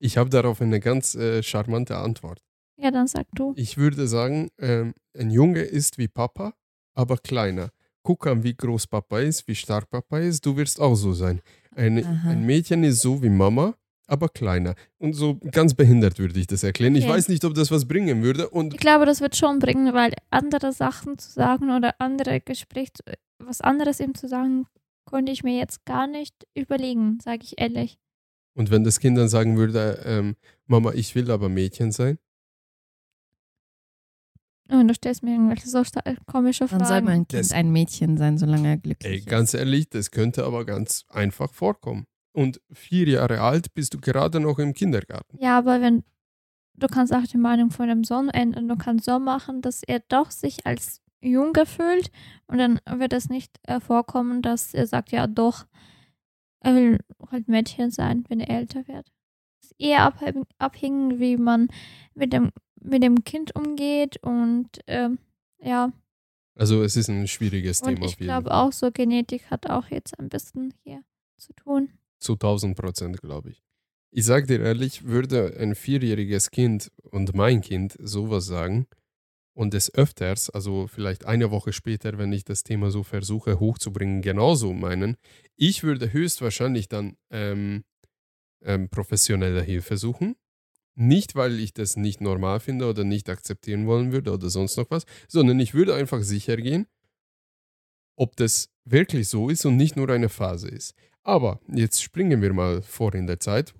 Ich habe darauf eine ganz äh, charmante Antwort. ja, dann sag du. Ich würde sagen, ähm, ein Junge ist wie Papa, aber kleiner. Guck an, wie groß Papa ist, wie stark Papa ist, du wirst auch so sein. Ein, Aha. ein Mädchen ist so wie Mama, aber kleiner. Und so ganz behindert würde ich das erklären. Ich Okay. weiß nicht, ob das was bringen würde. Und Ich glaube, das wird schon bringen, weil andere Sachen zu sagen oder andere Gespräch, was anderes ihm zu sagen, konnte ich mir jetzt gar nicht überlegen, sage ich ehrlich. Und wenn das Kind dann sagen würde, ähm, Mama, ich will aber Mädchen sein, Und du stellst mir irgendwelche so sta- komische Dann soll Fragen. mein Kind Das- ein Mädchen sein, solange er glücklich ey, ist. ganz ehrlich, das könnte aber ganz einfach vorkommen. Und vier Jahre alt bist du gerade noch im Kindergarten. ja, aber wenn du kannst auch die Meinung von dem Sohn ändern, du kannst so machen, dass er doch sich als Junge fühlt und dann wird es nicht äh, vorkommen, dass er sagt, ja doch, er will halt Mädchen sein, wenn er älter wird. Es ist eher abhängig, abhängig wie man mit dem, mit dem Kind umgeht und ähm, ja, Also es ist ein schwieriges und Thema ich glaube auch so Genetik hat auch jetzt ein bisschen hier zu tun. Zu 1000 Prozent, glaube ich. Ich sage dir ehrlich, würde ein vierjähriges Kind und mein Kind sowas sagen und des Öfters, also vielleicht eine Woche später, wenn ich das Thema so versuche hochzubringen, genauso meinen, ich würde höchstwahrscheinlich dann ähm, ähm, professionelle Hilfe suchen. Nicht, weil ich das nicht normal finde oder nicht akzeptieren wollen würde oder sonst noch was, sondern ich würde einfach sicher gehen, ob das wirklich so ist und nicht nur eine Phase ist. Aber jetzt springen wir mal vor in der Zeit.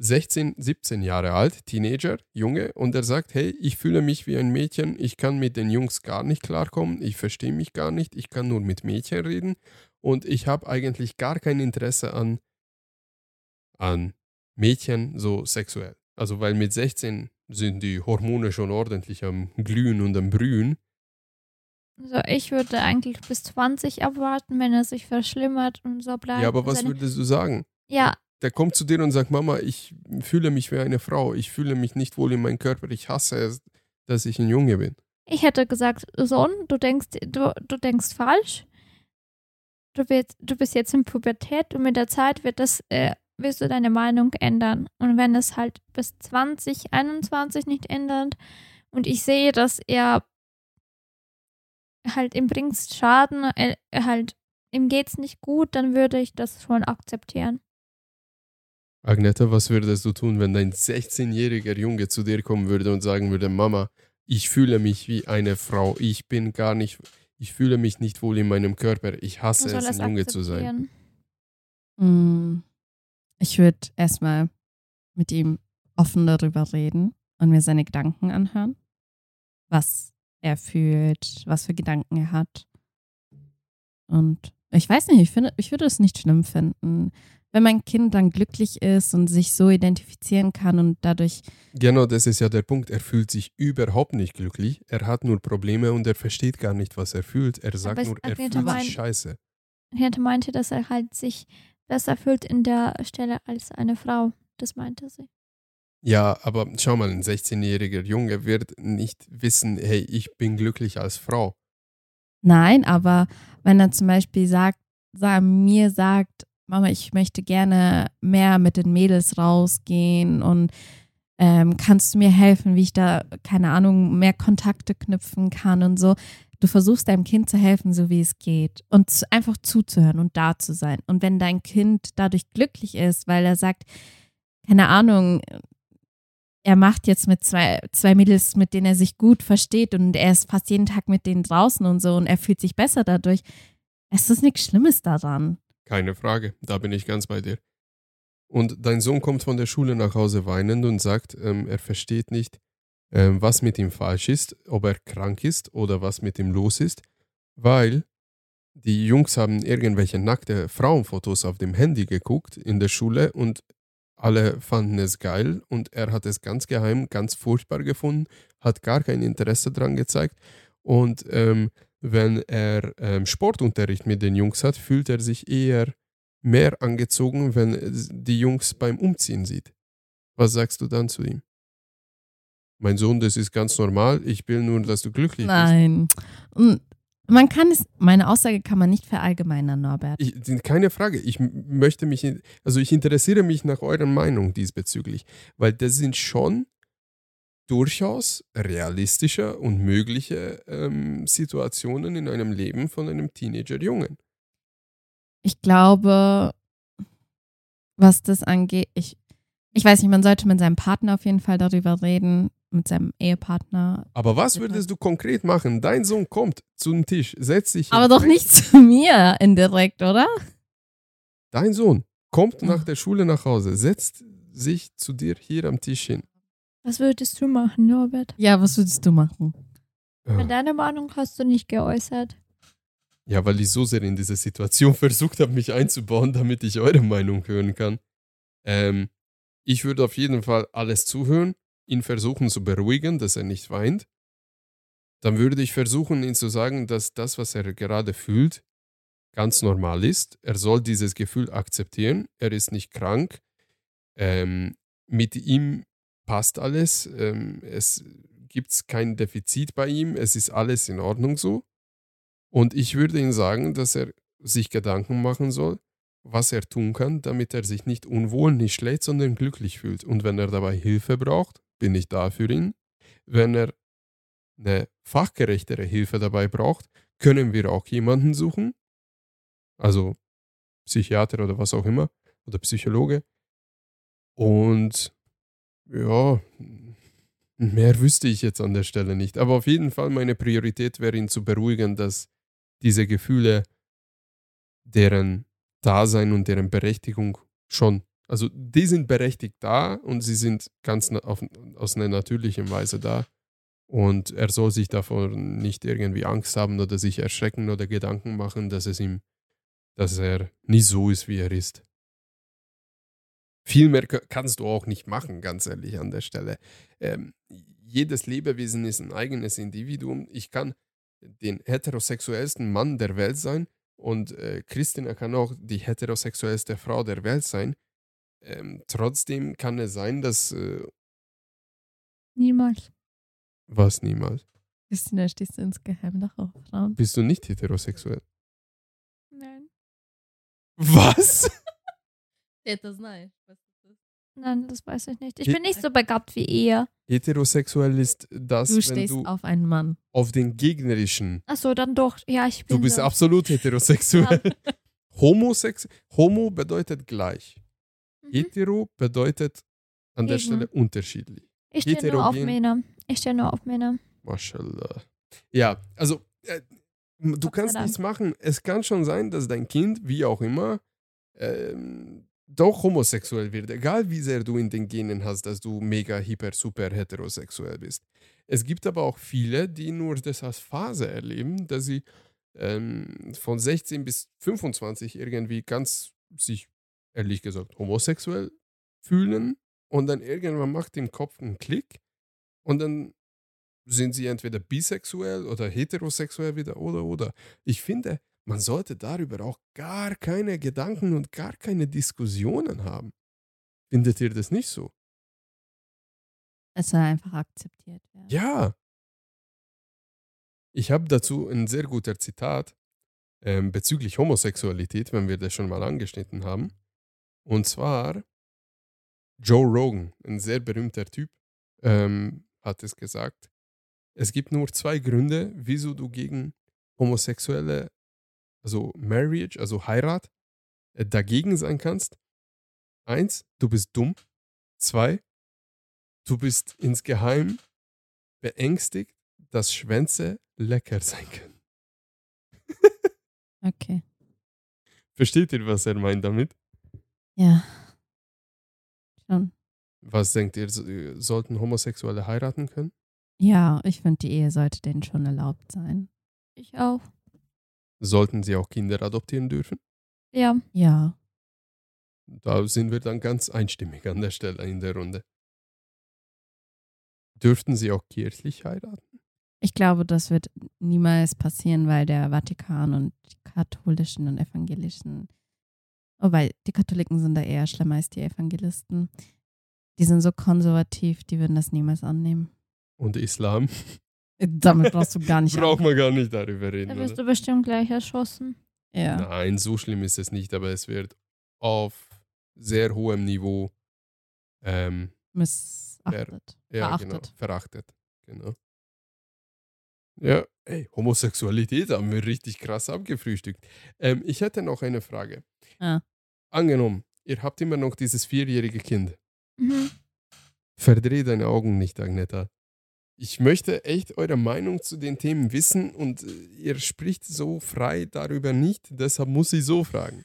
16, 17 Jahre alt, Teenager, Junge, und er sagt, hey, ich fühle mich wie ein Mädchen, ich kann mit den Jungs gar nicht klarkommen, ich verstehe mich gar nicht, ich kann nur mit Mädchen reden und ich habe eigentlich gar kein Interesse an, an Mädchen so sexuell. Also, weil mit 16 sind die Hormone schon ordentlich am Glühen und am Brühen. Also ich würde eigentlich bis 20 abwarten, wenn er sich verschlimmert und so bleibt. Ja, aber was Seine- würdest du sagen? Ja, Der kommt zu dir und sagt, Mama, ich fühle mich wie eine Frau, ich fühle mich nicht wohl in meinem Körper, ich hasse es, dass ich ein Junge bin. ich hätte gesagt, Sohn, du denkst, du, du denkst falsch. Du, wirst, du bist jetzt in Pubertät und mit der Zeit wird das, äh, wirst du deine Meinung ändern. Und wenn es halt bis 2021 nicht ändert und ich sehe, dass er halt ihm bringt Schaden, er, er halt ihm geht's nicht gut, dann würde ich das schon akzeptieren. Agneta, was würdest du tun, wenn dein 16-jähriger Junge zu dir kommen würde und sagen würde, Mama, ich fühle mich wie eine Frau, ich bin gar nicht, ich fühle mich nicht wohl in meinem Körper, ich hasse es, ein Junge zu sein. Mm, Ich würde erstmal mit ihm offen darüber reden und mir seine Gedanken anhören, was er fühlt, was für Gedanken er hat. Und ich weiß nicht, ich, finde, ich würde es nicht schlimm finden, wenn mein Kind dann glücklich ist und sich so identifizieren kann und dadurch, Genau, das ist ja der Punkt. Er fühlt sich überhaupt nicht glücklich. Er hat nur Probleme und er versteht gar nicht, was er fühlt. Er sagt es- nur, er fühlt meint- sich scheiße. Herte meinte, dass er halt sich besser fühlt in der Stelle als eine Frau. Das meinte sie. Ja, aber schau mal, ein 16-jähriger Junge wird nicht wissen, hey, ich bin glücklich als Frau. nein, aber wenn er zum Beispiel sagt, sa- mir sagt, Mama, ich möchte gerne mehr mit den Mädels rausgehen und ähm, kannst du mir helfen, wie ich da, keine Ahnung, mehr Kontakte knüpfen kann und so. Du versuchst deinem Kind zu helfen, so wie es geht und zu, einfach zuzuhören und da zu sein. Und wenn dein Kind dadurch glücklich ist, weil er sagt, keine Ahnung, er macht jetzt mit zwei, zwei Mädels, mit denen er sich gut versteht und er ist fast jeden Tag mit denen draußen und so und er fühlt sich besser dadurch. Es ist nichts Schlimmes daran. Keine Frage, da bin ich ganz bei dir. Und dein Sohn kommt von der Schule nach Hause weinend und sagt, ähm, er versteht nicht, ähm, was mit ihm falsch ist, ob er krank ist oder was mit ihm los ist, weil die Jungs haben irgendwelche nackte Frauenfotos auf dem Handy geguckt in der Schule und alle fanden es geil und er hat es ganz geheim, ganz furchtbar gefunden, hat gar kein Interesse dran gezeigt und ähm, wenn er ähm, Sportunterricht mit den Jungs hat, fühlt er sich eher mehr angezogen, wenn die Jungs beim Umziehen sieht. Was sagst du dann zu ihm? Mein Sohn, das ist ganz normal. Ich will nur, dass du glücklich Nein. Und man kann es, meine Aussage kann man nicht verallgemeinern, Norbert. bist. Ich, keine Frage. Ich möchte mich, also ich interessiere mich nach eurer Meinung diesbezüglich, weil das sind schon durchaus realistische und mögliche ähm, Situationen in einem Leben von einem Teenager-Jungen. Ich glaube, was das angeht, ich, ich weiß nicht, man sollte mit seinem Partner auf jeden Fall darüber reden, mit seinem Ehepartner. Aber was würdest du konkret machen? Dein Sohn kommt zu dem Tisch, setzt sich Aber doch nicht zu mir indirekt, oder? Dein Sohn kommt nach der Schule nach Hause, setzt sich zu dir hier am Tisch hin. Was würdest du machen, Norbert? Ja, was würdest du machen? Weil Deine Meinung hast du nicht geäußert. Ja, weil ich so sehr in diese Situation versucht habe, mich einzubauen, damit ich eure Meinung hören kann. Ähm, ich würde auf jeden Fall alles zuhören, ihn versuchen zu beruhigen, dass er nicht weint. Dann würde ich versuchen, ihm zu sagen, dass das, was er gerade fühlt, ganz normal ist. Er soll dieses Gefühl akzeptieren. Er ist nicht krank. Ähm, mit ihm passt alles. Ähm, es gibt kein Defizit bei ihm. Es ist alles in Ordnung so. Und ich würde ihm sagen, dass er sich Gedanken machen soll, was er tun kann, damit er sich nicht unwohl, nicht schlecht, sondern glücklich fühlt. Und wenn er dabei Hilfe braucht, bin ich da für ihn. Wenn er eine fachgerechtere Hilfe dabei braucht, können wir auch jemanden suchen. Also Psychiater oder was auch immer. Oder Psychologe. Und ja, mehr wüsste ich jetzt an der Stelle nicht. Aber auf jeden Fall meine Priorität wäre, ihn zu beruhigen, dass diese Gefühle, deren Dasein und deren Berechtigung schon, also die sind berechtigt da und sie sind ganz auf, aus einer natürlichen Weise da. Und er soll sich davon nicht irgendwie Angst haben oder sich erschrecken oder Gedanken machen, dass es ihm, dass er nicht so ist, wie er ist. Viel mehr ka- kannst du auch nicht machen, ganz ehrlich an der Stelle. Ähm, jedes Lebewesen ist ein eigenes Individuum. Ich kann den heterosexuellsten Mann der Welt sein und äh, Christina kann auch die heterosexuellste Frau der Welt sein. Ähm, trotzdem kann es sein, dass äh, Niemals. was niemals. Christina, stehst du insgeheim doch auf Frauen? Bist du nicht heterosexuell? Nein. Was? Das nein. Nein, das weiß ich nicht. Ich He- bin nicht so begabt wie ihr. Heterosexuell ist das, Du wenn stehst du auf einen Mann. auf den gegnerischen. Achso, dann doch. Ja, ich bin Du bist so. absolut heterosexuell. Homosex Homo bedeutet gleich. Mhm. Hetero bedeutet an der Gegen. Stelle unterschiedlich. Ich stehe nur auf. Männer. Ich stehe nur auf Männer. Mashallah. Ja, also äh, du Gott kannst nichts machen. Es kann schon sein, dass dein Kind, wie auch immer, ähm, doch homosexuell wird. Egal wie sehr du in den Genen hast, dass du mega, hyper, super heterosexuell bist. Es gibt aber auch viele, die nur das als Phase erleben, dass sie ähm, von 16 bis 25 irgendwie ganz sich, ehrlich gesagt, homosexuell fühlen und dann irgendwann macht im Kopf einen Klick und dann sind sie entweder bisexuell oder heterosexuell wieder oder oder. Ich finde, man sollte darüber auch gar keine Gedanken und gar keine Diskussionen haben. Findet ihr das nicht so? Es soll einfach akzeptiert werden. Ja. Ich habe dazu ein sehr guter Zitat ähm, bezüglich Homosexualität, wenn wir das schon mal angeschnitten haben. Und zwar Joe Rogan, ein sehr berühmter Typ, ähm, hat es gesagt. Es gibt nur zwei Gründe, wieso du gegen homosexuelle, also Marriage, also Heirat, äh, dagegen sein kannst. Eins, du bist dumm. Zwei, du bist insgeheim beängstigt, dass Schwänze lecker sein können. Okay. Versteht ihr, was er meint damit? Ja. Schon. Was denkt ihr, so- sollten Homosexuelle heiraten können? Ja, ich finde, die Ehe sollte denen schon erlaubt sein. Ich auch. Sollten sie auch Kinder adoptieren dürfen? Ja. Ja. Da sind wir dann ganz einstimmig an der Stelle in der Runde. Dürften sie auch kirchlich heiraten? Ich glaube, das wird niemals passieren, weil der Vatikan und die katholischen und evangelischen, wobei die Katholiken sind da eher schlimmer als die Evangelisten. Die sind so konservativ, die würden das niemals annehmen. Und Islam? Damit brauchst du gar nicht Braucht man gar nicht darüber Da reden. wirst Oder? du bestimmt gleich erschossen. Ja. Nein, so schlimm ist es nicht, aber es wird auf sehr hohem Niveau ähm, Missachtet. Ja, Verachtet. genau. Verachtet. Genau. Ja, ey, Homosexualität haben wir richtig krass abgefrühstückt. Ähm, ich hätte noch eine Frage. Ah. Angenommen, ihr habt immer noch dieses vierjährige Kind. Mhm. Verdreh deine Augen nicht, Agneta. Ich möchte echt eure Meinung zu den Themen wissen und äh, ihr spricht so frei darüber nicht, deshalb muss ich so fragen.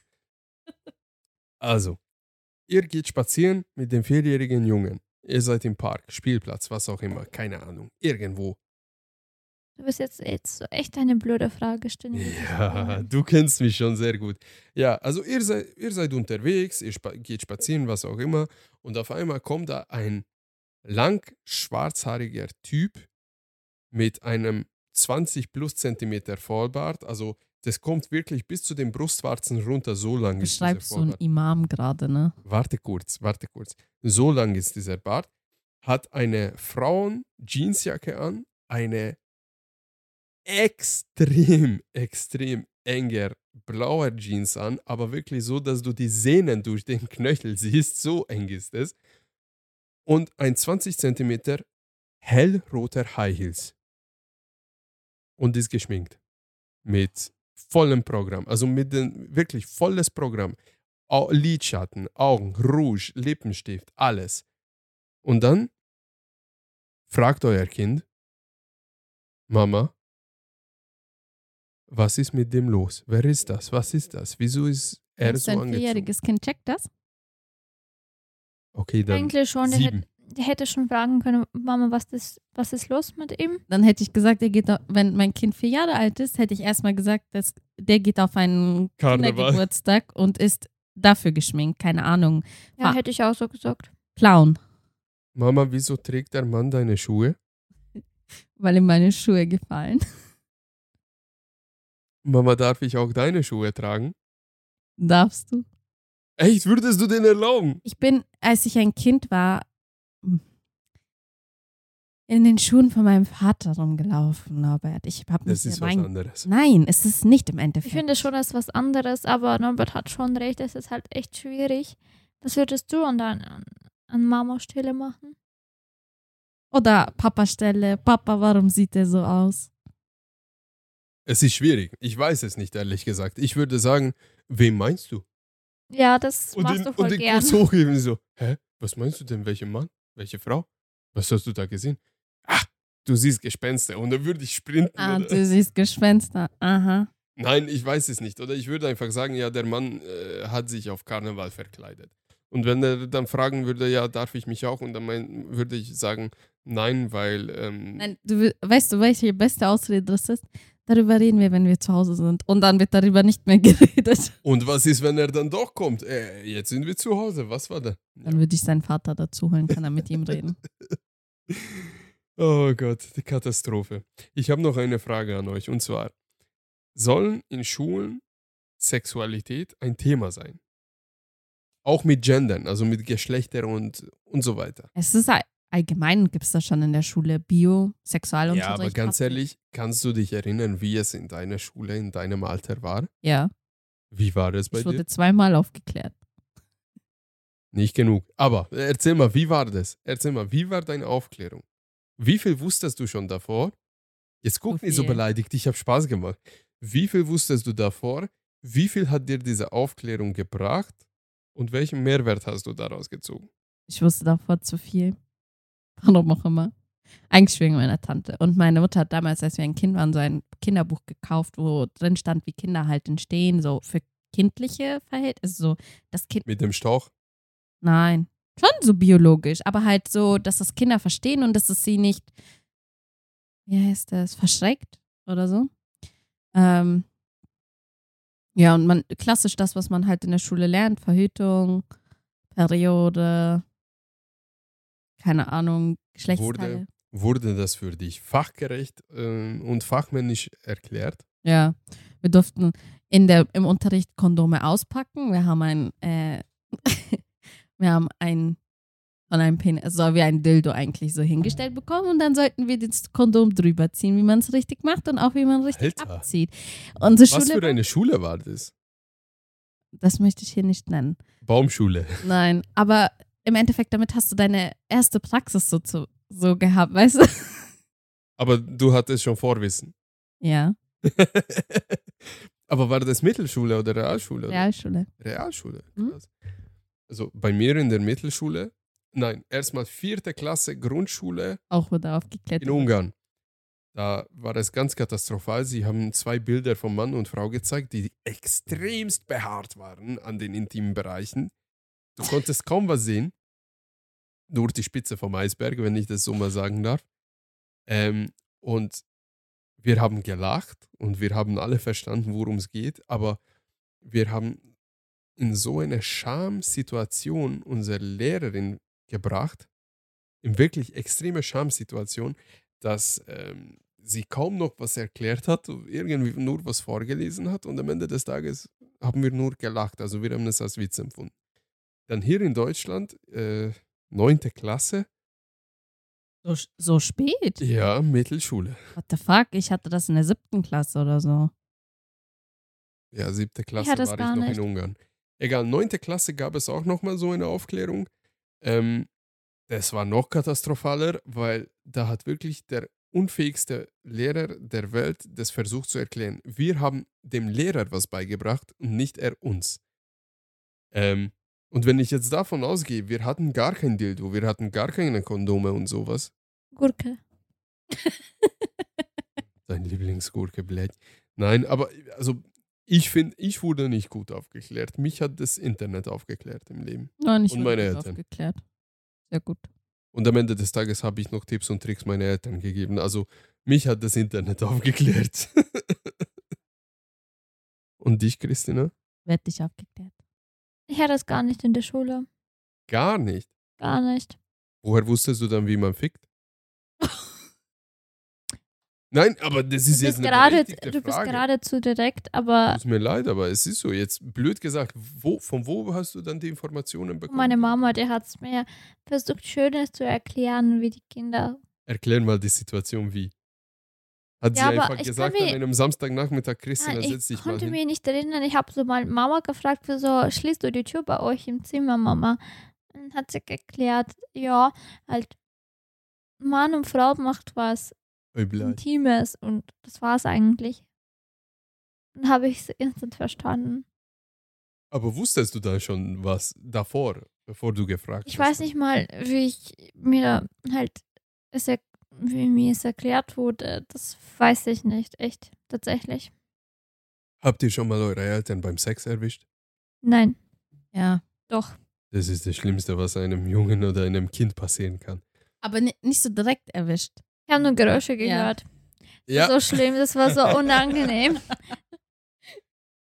Also, ihr geht spazieren mit dem vierjährigen Jungen. Ihr seid im Park, Spielplatz, was auch immer, keine Ahnung, irgendwo. Du wirst jetzt, jetzt so echt eine blöde Frage stellen. Ja, du kennst mich schon sehr gut. Ja, also ihr seid, ihr seid unterwegs, ihr spa geht spazieren, was auch immer, und auf einmal kommt da ein lang schwarzhaariger Typ mit einem 20 plus Zentimeter Vollbart. Also das kommt wirklich bis zu den Brustwarzen runter, so lang ist dieser schreibst so einen Vollbart. Imam gerade, ne? Warte kurz, warte kurz. So lang ist dieser Bart. Hat eine Frauen-Jeansjacke an, eine extrem, extrem enger blauer Jeans an, aber wirklich so, dass du die Sehnen durch den Knöchel siehst. So eng ist es. Und ein 20 Zentimeter hellroter High Heels. Und ist geschminkt. Mit vollem Programm. Also mit dem wirklich volles Programm. Lidschatten, Augen, Rouge, Lippenstift, alles. Und dann fragt euer Kind, Mama, was ist mit dem los? Wer ist das? Was ist das? Wieso ist er Ist so dein angezogen? vierjähriges Kind checkt das? Okay, dann Eigentlich schon. Der hätte, sieben. der hätte schon fragen können, Mama, was ist, was ist los mit ihm? Dann hätte ich gesagt, er geht, wenn mein Kind vier Jahre alt ist, hätte ich erstmal gesagt, dass der geht auf einen Karneval. Kindergeburtstag und ist dafür geschminkt, keine Ahnung. Ja, Ah. hätte ich auch so gesagt. Clown, Mama, wieso trägt der Mann deine Schuhe? weil ihm meine Schuhe gefallen. Mama, darf ich auch deine Schuhe tragen? Darfst du? Echt, würdest du den erlauben? Ich bin, als ich ein Kind war, in den Schuhen von meinem Vater rumgelaufen, Norbert. Ich habe Das ist was anderes. Nein, es ist nicht im Ich Endeffekt. finde schon, das ist was anderes, aber Norbert hat schon recht, es ist halt echt schwierig. Was würdest du an, dein, an, Mamas Stelle machen? Oder Papa Stelle, Papa, warum sieht er so aus? Es ist schwierig. Ich weiß es nicht, ehrlich gesagt. Ich würde sagen, wem meinst du? Ja, das Und machst den, du und voll den gern. kurz hochheben so, hä? Was meinst du denn? Welchen Mann? Welche Frau? Was hast du da gesehen? Ach, du siehst Gespenster. Und dann würde ich sprinten. Ah, oder? du siehst Gespenster. Aha. Nein, ich weiß es nicht. Oder ich würde einfach sagen, ja, der Mann äh, hat sich auf Karneval verkleidet. Und wenn er dann fragen würde, ja, darf ich mich auch? Und dann mein, würde ich sagen, nein, weil ähm, Nein, du, weißt du, welche beste Ausrede das ist? Darüber reden wir, wenn wir zu Hause sind. Und dann wird darüber nicht mehr geredet. Und was ist, wenn er dann doch kommt? Äh, jetzt sind wir zu Hause. Was war da? Dann würde ich seinen Vater dazu holen, kann er mit ihm reden. Oh Gott, die Katastrophe. Ich habe noch eine Frage an euch und zwar: Sollen in Schulen Sexualität ein Thema sein? Auch mit Gendern, also mit Geschlechter und, und so weiter. Es ist allgemein, gibt es das schon in der Schule Bio, Sexualunterricht. Ja, aber ganz ehrlich, kannst du dich erinnern, wie es in deiner Schule, in deinem Alter war? Ja, Wie war das bei ich dir? wurde zweimal aufgeklärt. Nicht genug. Aber erzähl mal, wie war das? Erzähl mal, wie war deine Aufklärung? Wie viel wusstest du schon davor? Jetzt guck Zu nicht so beleidigt, ich habe Spaß gemacht. Wie viel wusstest du davor? Wie viel hat dir diese Aufklärung gebracht? Und welchen Mehrwert hast du daraus gezogen? Ich wusste davor zu viel. Warum auch immer. Eigentlich wegen meiner Tante. Und meine Mutter hat damals, als wir ein Kind waren, so ein Kinderbuch gekauft, wo drin stand, wie Kinder halt entstehen, so für kindliche Verhältnisse. So das Kind. Mit dem Stauch? Nein. Schon so biologisch, aber halt so, dass das Kinder verstehen und dass es sie nicht, wie heißt das, verschreckt oder so. Ähm, ja, und man, klassisch das, was man halt in der Schule lernt, Verhütung, Periode, keine Ahnung, Geschlechtsteile. Wurde das für dich fachgerecht ähm, und fachmännisch erklärt? Ja, wir durften in der, im Unterricht Kondome auspacken. Wir haben ein, äh, wir haben ein von einem Penis, so wie ein Dildo eigentlich so hingestellt bekommen und dann sollten wir das Kondom drüber ziehen, wie man es richtig macht und auch wie man richtig Alter. abzieht. Unsere Was Schule, für eine Schule war das? das möchte ich hier nicht nennen. Baumschule. Nein, aber im Endeffekt damit hast du deine erste Praxis so, zu, so gehabt, weißt du? Aber du hattest schon Vorwissen. Ja, Aber war das Mittelschule oder Realschule? oder? Realschule. Realschule. Mhm. Also bei mir in der Mittelschule, nein, erstmal vierte Klasse Grundschule Auch wurde aufgeklärt. in Ungarn. Da war es ganz katastrophal. Sie haben zwei Bilder von Mann und Frau gezeigt, die extremst behaart waren an den intimen Bereichen. Du konntest kaum was sehen. Nur die Spitze vom Eisberg, wenn ich das so mal sagen darf. Ähm, und wir haben gelacht und wir haben alle verstanden, worum es geht, aber wir haben in so eine Schamsituation unsere Lehrerin gebracht, in wirklich extreme Schamsituation, dass ähm, sie kaum noch was erklärt hat, irgendwie nur was vorgelesen hat und am Ende des Tages haben wir nur gelacht. Also wir haben es als Witz empfunden. Dann hier in Deutschland, äh, neunte Klasse, So, so spät? ja, Mittelschule. What the fuck? Ich hatte das in der siebten Klasse oder so. Ja, siebte Klasse es war ich noch nicht. in Ungarn. Egal, neunte Klasse gab es auch nochmal so eine Aufklärung. Ähm, das war noch katastrophaler, weil da hat wirklich der unfähigste Lehrer der Welt das versucht zu erklären. Wir haben dem Lehrer was beigebracht und nicht er uns. Ähm, und wenn ich jetzt davon ausgehe, wir hatten gar kein Dildo, wir hatten gar keine Kondome und sowas. Gurke. Dein Lieblingsgurke, blöd. Nein, aber also ich finde, ich wurde nicht gut aufgeklärt. Mich hat das Internet aufgeklärt im Leben. Nein, ich Und meine Eltern. aufgeklärt. Sehr gut. Und am Ende des Tages habe ich noch Tipps und Tricks meinen Eltern gegeben. Also mich hat das Internet aufgeklärt. und dich, Christina? Werd dich aufgeklärt. Ich hatte das gar nicht in der Schule. Gar nicht. Gar nicht. Woher wusstest du dann, wie man fickt? Nein, aber das ist jetzt eine gerade, du bist Frage. gerade zu direkt, aber Tut mir leid, aber es ist so. Jetzt blöd gesagt, wo, von wo hast du dann die Informationen bekommen? meine Mama, die hat es mir versucht, Schönes zu erklären, wie die Kinder. Erklär mal die Situation wie. Hat Ja, sie einfach ich gesagt an einem Samstagnachmittag, Christina, Nein, setz ich dich mal konnte hin. mich nicht erinnern. Ich habe so mal Mama gefragt, wieso schließt du die Tür bei euch im Zimmer, Mama? Und hat sie erklärt, ja, halt Mann und Frau macht was Oi, blei. Intimes und das war's eigentlich. Dann habe ich es instant verstanden. Aber wusstest du da schon was davor, bevor du gefragt Ich hast? weiß nicht mal, wie ich mir halt es er, wie mir es erklärt wurde. Das weiß ich nicht, echt, tatsächlich. Habt ihr schon mal eure Eltern beim Sex erwischt? Nein, Ja. doch. Das ist das Schlimmste, was einem Jungen oder einem Kind passieren kann. Aber ni- nicht so direkt erwischt. Ich habe nur Geräusche Ja. gehört. Ja, So schlimm, das war so unangenehm.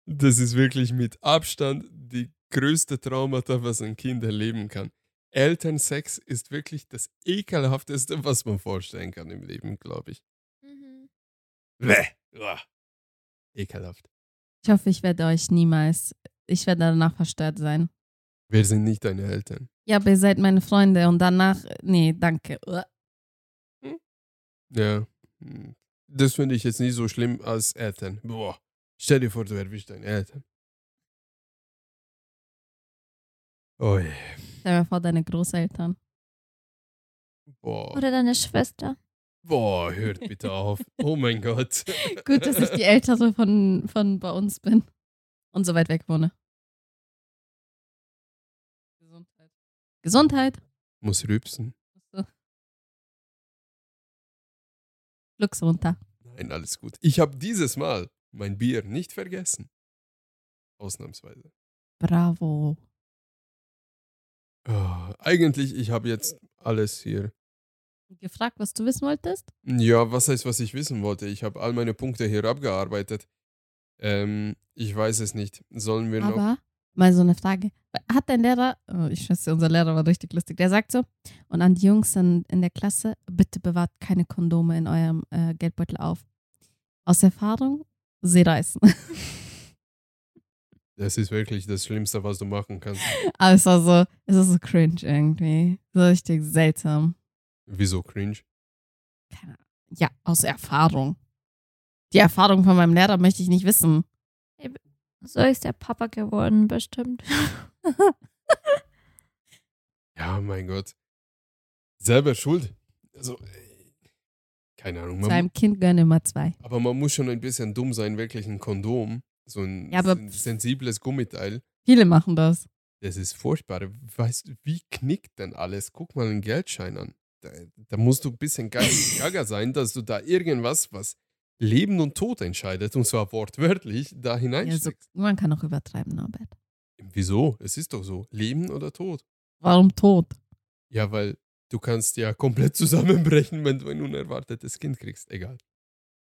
das ist wirklich mit Abstand die größte Traumata, was ein Kind erleben kann. Elternsex ist wirklich das ekelhafteste, was man vorstellen kann im Leben, glaube ich. Mhm. Bäh. Uah. Ekelhaft. Ich hoffe, ich werde euch niemals, ich werde danach verstört sein. Wir sind nicht deine Eltern. Ja, aber ihr seid meine Freunde und danach, nee, danke. Uah. Ja. Hm. Das finde ich jetzt nicht so schlimm als Eltern. Boah. Stell dir vor, du erwischst deine Eltern. Oi. Stell dir vor, deine Großeltern. Boah. Oder deine Schwester. Boah, hört bitte auf. Oh mein Gott. Gut, dass ich die Ältere von, von bei uns bin und so weit weg wohne. Gesundheit. Gesundheit. Muss rübsen. Schluck's runter. Nein, alles gut. Ich habe dieses Mal mein Bier nicht vergessen. Ausnahmsweise. Bravo. Ah, eigentlich, ich habe jetzt alles hier. Gefragt, was du wissen wolltest? Ja, was heißt, was ich wissen wollte? Ich habe all meine Punkte hier abgearbeitet. Ähm, ich weiß es nicht. Sollen wir noch. Aber mal so eine Frage. Hat dein Lehrer, oh, ich schätze, unser Lehrer war richtig lustig, der sagt so, und an die Jungs in, in der Klasse, bitte bewahrt keine Kondome in eurem äh, Geldbeutel auf. Aus Erfahrung, sie reißen. Das ist wirklich das Schlimmste, was du machen kannst. Aber es war so, es ist so cringe irgendwie. So richtig seltsam. Wieso cringe? Keine Ahnung. Ja, aus Erfahrung. Die Erfahrung von meinem Lehrer möchte ich nicht wissen. So ist der Papa geworden, bestimmt. Ja, mein Gott. Selber schuld. Also, äh, keine Ahnung. Zu einem Kind gehören immer zwei. aber man muss schon ein bisschen dumm sein, wirklich ein Kondom, so ein Ja, sensibles Gummiteil. Viele machen das. Das ist furchtbar. Weißt du, wie knickt denn alles? Guck mal einen Geldschein an. Da, da musst du ein bisschen geil gaga sein, dass du da irgendwas, was Leben und Tod entscheidet, und zwar wortwörtlich, da Ja, so, hineinsteckst. man kann auch übertreiben, Norbert. Wieso? Es ist doch so. Leben oder Tod? Warum tot? Ja, weil du kannst ja komplett zusammenbrechen, wenn du ein unerwartetes Kind kriegst. Egal.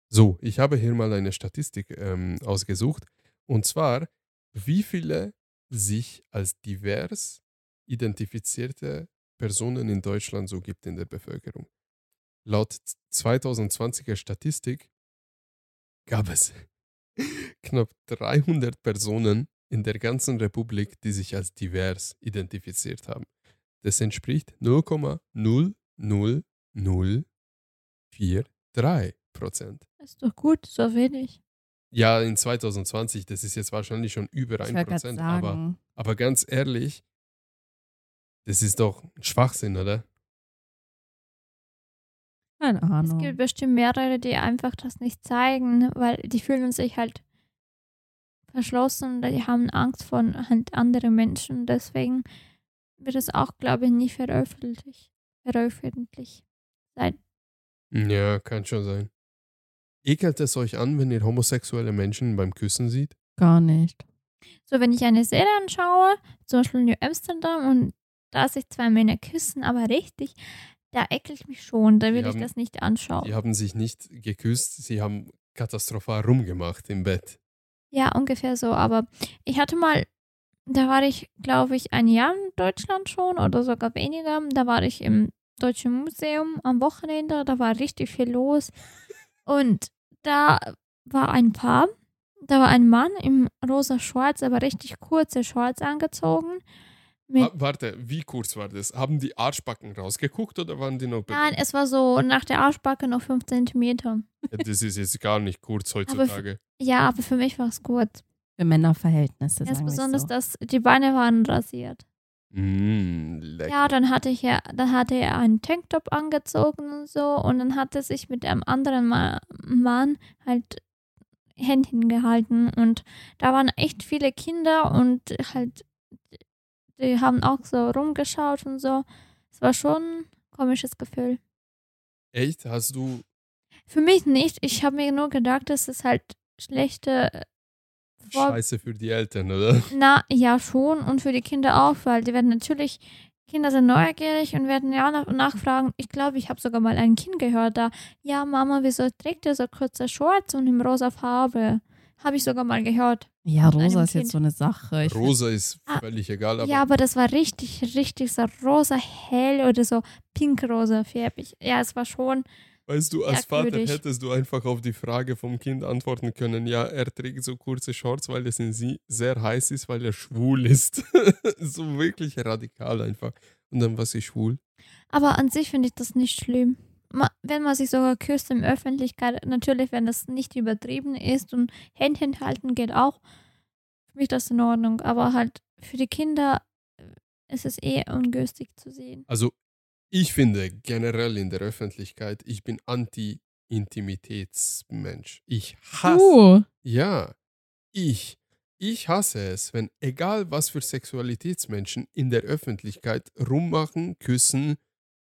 So, ich habe hier mal eine Statistik ähm, ausgesucht. Und zwar, wie viele sich als divers identifizierte Personen in Deutschland so gibt in der Bevölkerung. Laut 2020er Statistik gab es knapp 300 Personen in der ganzen Republik, die sich als divers identifiziert haben. Das entspricht 0,00043 Prozent. Ist doch gut, so wenig. Ja, in 2020, das ist jetzt wahrscheinlich schon über Ich 1 wollte gerade Prozent. Aber, sagen. aber ganz ehrlich, das ist doch ein Schwachsinn, oder? Keine Es Ahnung. gibt bestimmt mehrere, die einfach das nicht zeigen, weil die fühlen sich halt verschlossen, die haben Angst vor halt anderen Menschen. Deswegen wird es auch, glaube ich, nie veröffentlicht. Veröffentlicht sein. Ja, kann schon sein. Ekelt es euch an, wenn ihr homosexuelle Menschen beim Küssen seht? Gar nicht. So, wenn ich eine Serie anschaue, zum Beispiel New Amsterdam, und da sich zwei Männer küssen, aber richtig, da ekelt mich schon, da Die will ich haben- das nicht anschauen. Die haben sich nicht geküsst, sie haben katastrophal rumgemacht im Bett. Ja, ungefähr so. Aber ich hatte mal da war ich, glaube ich, ein Jahr in Deutschland schon oder sogar weniger. Da war ich im Deutschen Museum am Wochenende, da war richtig viel los. Und da war ein Paar, da war ein Mann im rosa Schwarz, aber richtig kurze Shorts angezogen. Ah, warte, wie kurz war das? Haben die Arschbacken rausgeguckt oder waren die noch nein, es war so nach der Arschbacke noch 5 Zentimeter. Das ist jetzt gar nicht kurz heutzutage. Ja, aber für mich war es gut. Für Männerverhältnisse, Ganz besonders, so. dass die Beine waren rasiert. Mm. Ja, dann hatte ich ja, dann hatte er einen Tanktop angezogen und so und dann hat er sich mit einem anderen Ma Mann halt Händchen gehalten und da waren echt viele Kinder und halt die haben auch so rumgeschaut und so. Es war schon ein komisches Gefühl. Echt? Hast du. Für mich nicht. Ich habe mir nur gedacht, das ist halt schlechte Vor Scheiße für die Eltern, oder? Na, ja, schon. Und für die Kinder auch, weil die werden natürlich, Kinder sind neugierig und werden ja nach, nachfragen. Ich glaube, ich habe sogar mal ein Kind gehört da. Ja, Mama, wieso trägt ihr so kurze Shorts und in rosa Farbe? Habe ich sogar mal gehört. Ja, rosa ist Kind. jetzt so eine Sache. Ich Rosa ist Ah, völlig egal, aber ja, aber das war richtig, richtig so rosa hell oder so pinkrosa färbig. Ja, es war schon. Weißt du, als Vater merkwürdig. hättest du einfach auf die Frage vom Kind antworten können, ja, er trägt so kurze Shorts, weil es in sie sehr heiß ist, weil er schwul ist. so wirklich radikal einfach. Und dann war sie schwul. Aber an sich finde ich das nicht schlimm. Wenn man sich sogar küsst in Öffentlichkeit, natürlich, wenn das nicht übertrieben ist und Händchen halten geht auch, für mich das in Ordnung. Aber halt für die Kinder äh, ist es eh ungünstig zu sehen. Also ich finde generell in der Öffentlichkeit, ich bin Anti-Intimitätsmensch. Ich hasse, Uh, ja, ich, ich hasse es, wenn egal was für Sexualitätsmenschen in der Öffentlichkeit rummachen, küssen,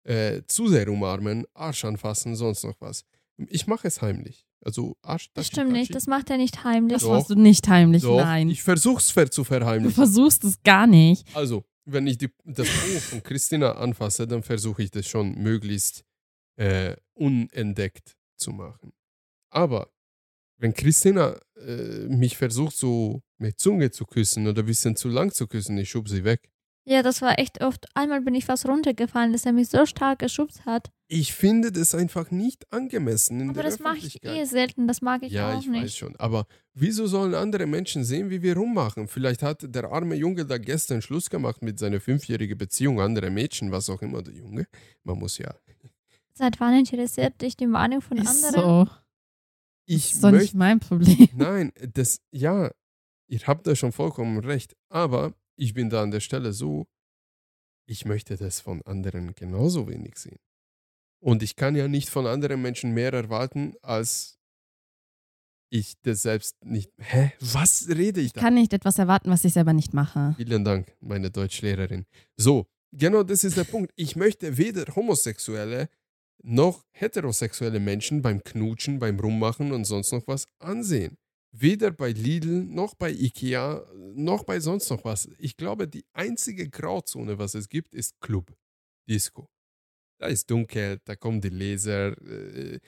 äh, zu sehr umarmen, Arsch anfassen, sonst noch was. Ich mache es heimlich. Also Arsch, Das Tatschi, stimmt nicht, das macht er nicht heimlich. das Doch. machst du nicht heimlich, Doch, nein. Ich versuch's ver zu Du verheimlichen. versuchst es gar nicht. Also, wenn ich die, das Buch von Christina anfasse, dann versuche ich das schon möglichst äh, unentdeckt zu machen. Aber wenn Christina äh, mich versucht, so mit Zunge zu küssen oder ein bisschen zu lang zu küssen, ich schub sie weg. Ja, das war echt oft. Einmal bin ich fast runtergefallen, dass er mich so stark geschubst hat. Ich finde das einfach nicht angemessen in Aber der das mache ich eh selten, das mag ich ja, auch ich nicht. weiß schon. Aber wieso sollen andere Menschen sehen, wie wir rummachen? Vielleicht hat der arme Junge da gestern Schluss gemacht mit seiner fünfjährigen Beziehung, andere Mädchen, was auch immer, der Junge. Man muss ja. Seit wann interessiert dich die Meinung von Ist anderen? so. Ich ist doch nicht möchte. mein Problem. Nein, das, ja, ihr habt da schon vollkommen recht. Aber ich bin da an der Stelle so, ich möchte das von anderen genauso wenig sehen. Und ich kann ja nicht von anderen Menschen mehr erwarten, als ich das selbst nicht. Hä? Was rede ich Ich da? kann nicht etwas erwarten, was ich selber nicht mache. Vielen Dank, meine Deutschlehrerin. So, genau das ist der Punkt. Ich möchte weder homosexuelle noch heterosexuelle Menschen beim Knutschen, beim Rummachen und sonst noch was ansehen. Weder bei Lidl noch bei Ikea noch bei sonst noch was. Ich glaube, die einzige Grauzone, was es gibt, ist Club, Disco. Da ist dunkel, da kommen die Laser, äh,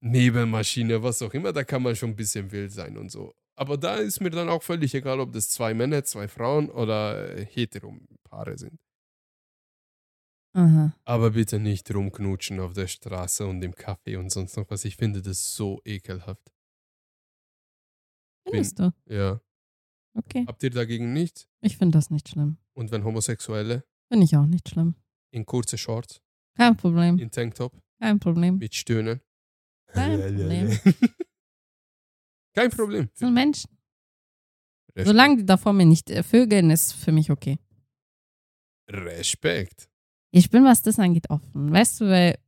Nebelmaschine, was auch immer. Da kann man schon ein bisschen wild sein und so. Aber da ist mir dann auch völlig egal, ob das zwei Männer, zwei Frauen oder äh, Hetero-Paare sind. Aha. Aber bitte nicht rumknutschen auf der Straße und im Café und sonst noch was. Ich finde das so ekelhaft. Findest du? Ja. Okay. Habt ihr dagegen nichts? Ich finde das nicht schlimm. Und wenn Homosexuelle Finde ich auch nicht schlimm. in kurze Shorts, Kein Problem. in Tanktop, Kein Problem. mit Stöhnen? Kein Problem. Kein Problem. Das sind Menschen. Respekt. Solange die da vor mir nicht äh, vögeln, ist für mich okay. Respekt. Ich bin, was das angeht, offen. Weißt du, weil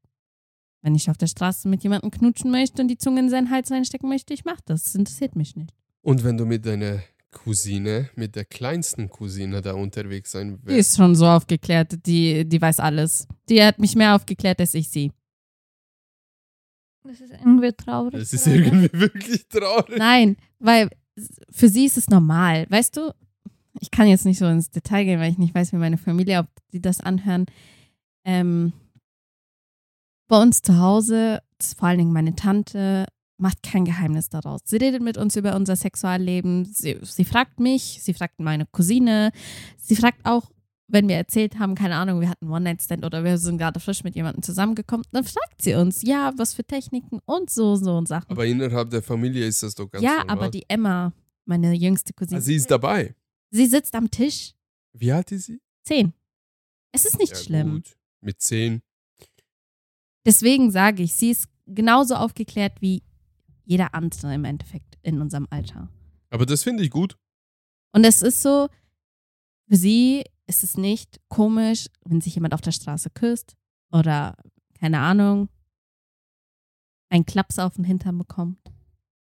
wenn ich auf der Straße mit jemandem knutschen möchte und die Zunge in seinen Hals reinstecken möchte, ich mache das. Das interessiert mich nicht. Und wenn du mit deiner Cousine, mit der kleinsten Cousine da unterwegs sein Die wirst, ist schon so aufgeklärt, die, die weiß alles. Die hat mich mehr aufgeklärt als ich sie. Das ist irgendwie traurig. das ist gerade. irgendwie wirklich traurig. Nein, weil für sie ist es normal. Weißt du, ich kann jetzt nicht so ins Detail gehen, weil ich nicht weiß, wie meine Familie, ob die das anhören. Ähm, bei uns zu Hause, vor allen Dingen meine Tante, macht kein Geheimnis daraus. Sie redet mit uns über unser Sexualleben. Sie, sie fragt mich, sie fragt meine Cousine. Sie fragt auch, wenn wir erzählt haben, keine Ahnung, wir hatten One-Night-Stand oder wir sind gerade frisch mit jemandem zusammengekommen, dann fragt sie uns, ja, was für Techniken und so, so und Sachen. Aber innerhalb der Familie ist das doch ganz ja, normal. aber die Emma, meine jüngste Cousine, Ah, sie ist dabei. sie sitzt am Tisch. Wie alt ist sie? Zehn. Es ist nicht Ja, schlimm. Gut. Mit zehn. Deswegen sage ich, sie ist genauso aufgeklärt wie jeder andere im Endeffekt in unserem Alter. Aber das finde ich gut. Und es ist so, für sie ist es nicht komisch, wenn sich jemand auf der Straße küsst oder, keine Ahnung, einen Klaps auf den Hintern bekommt.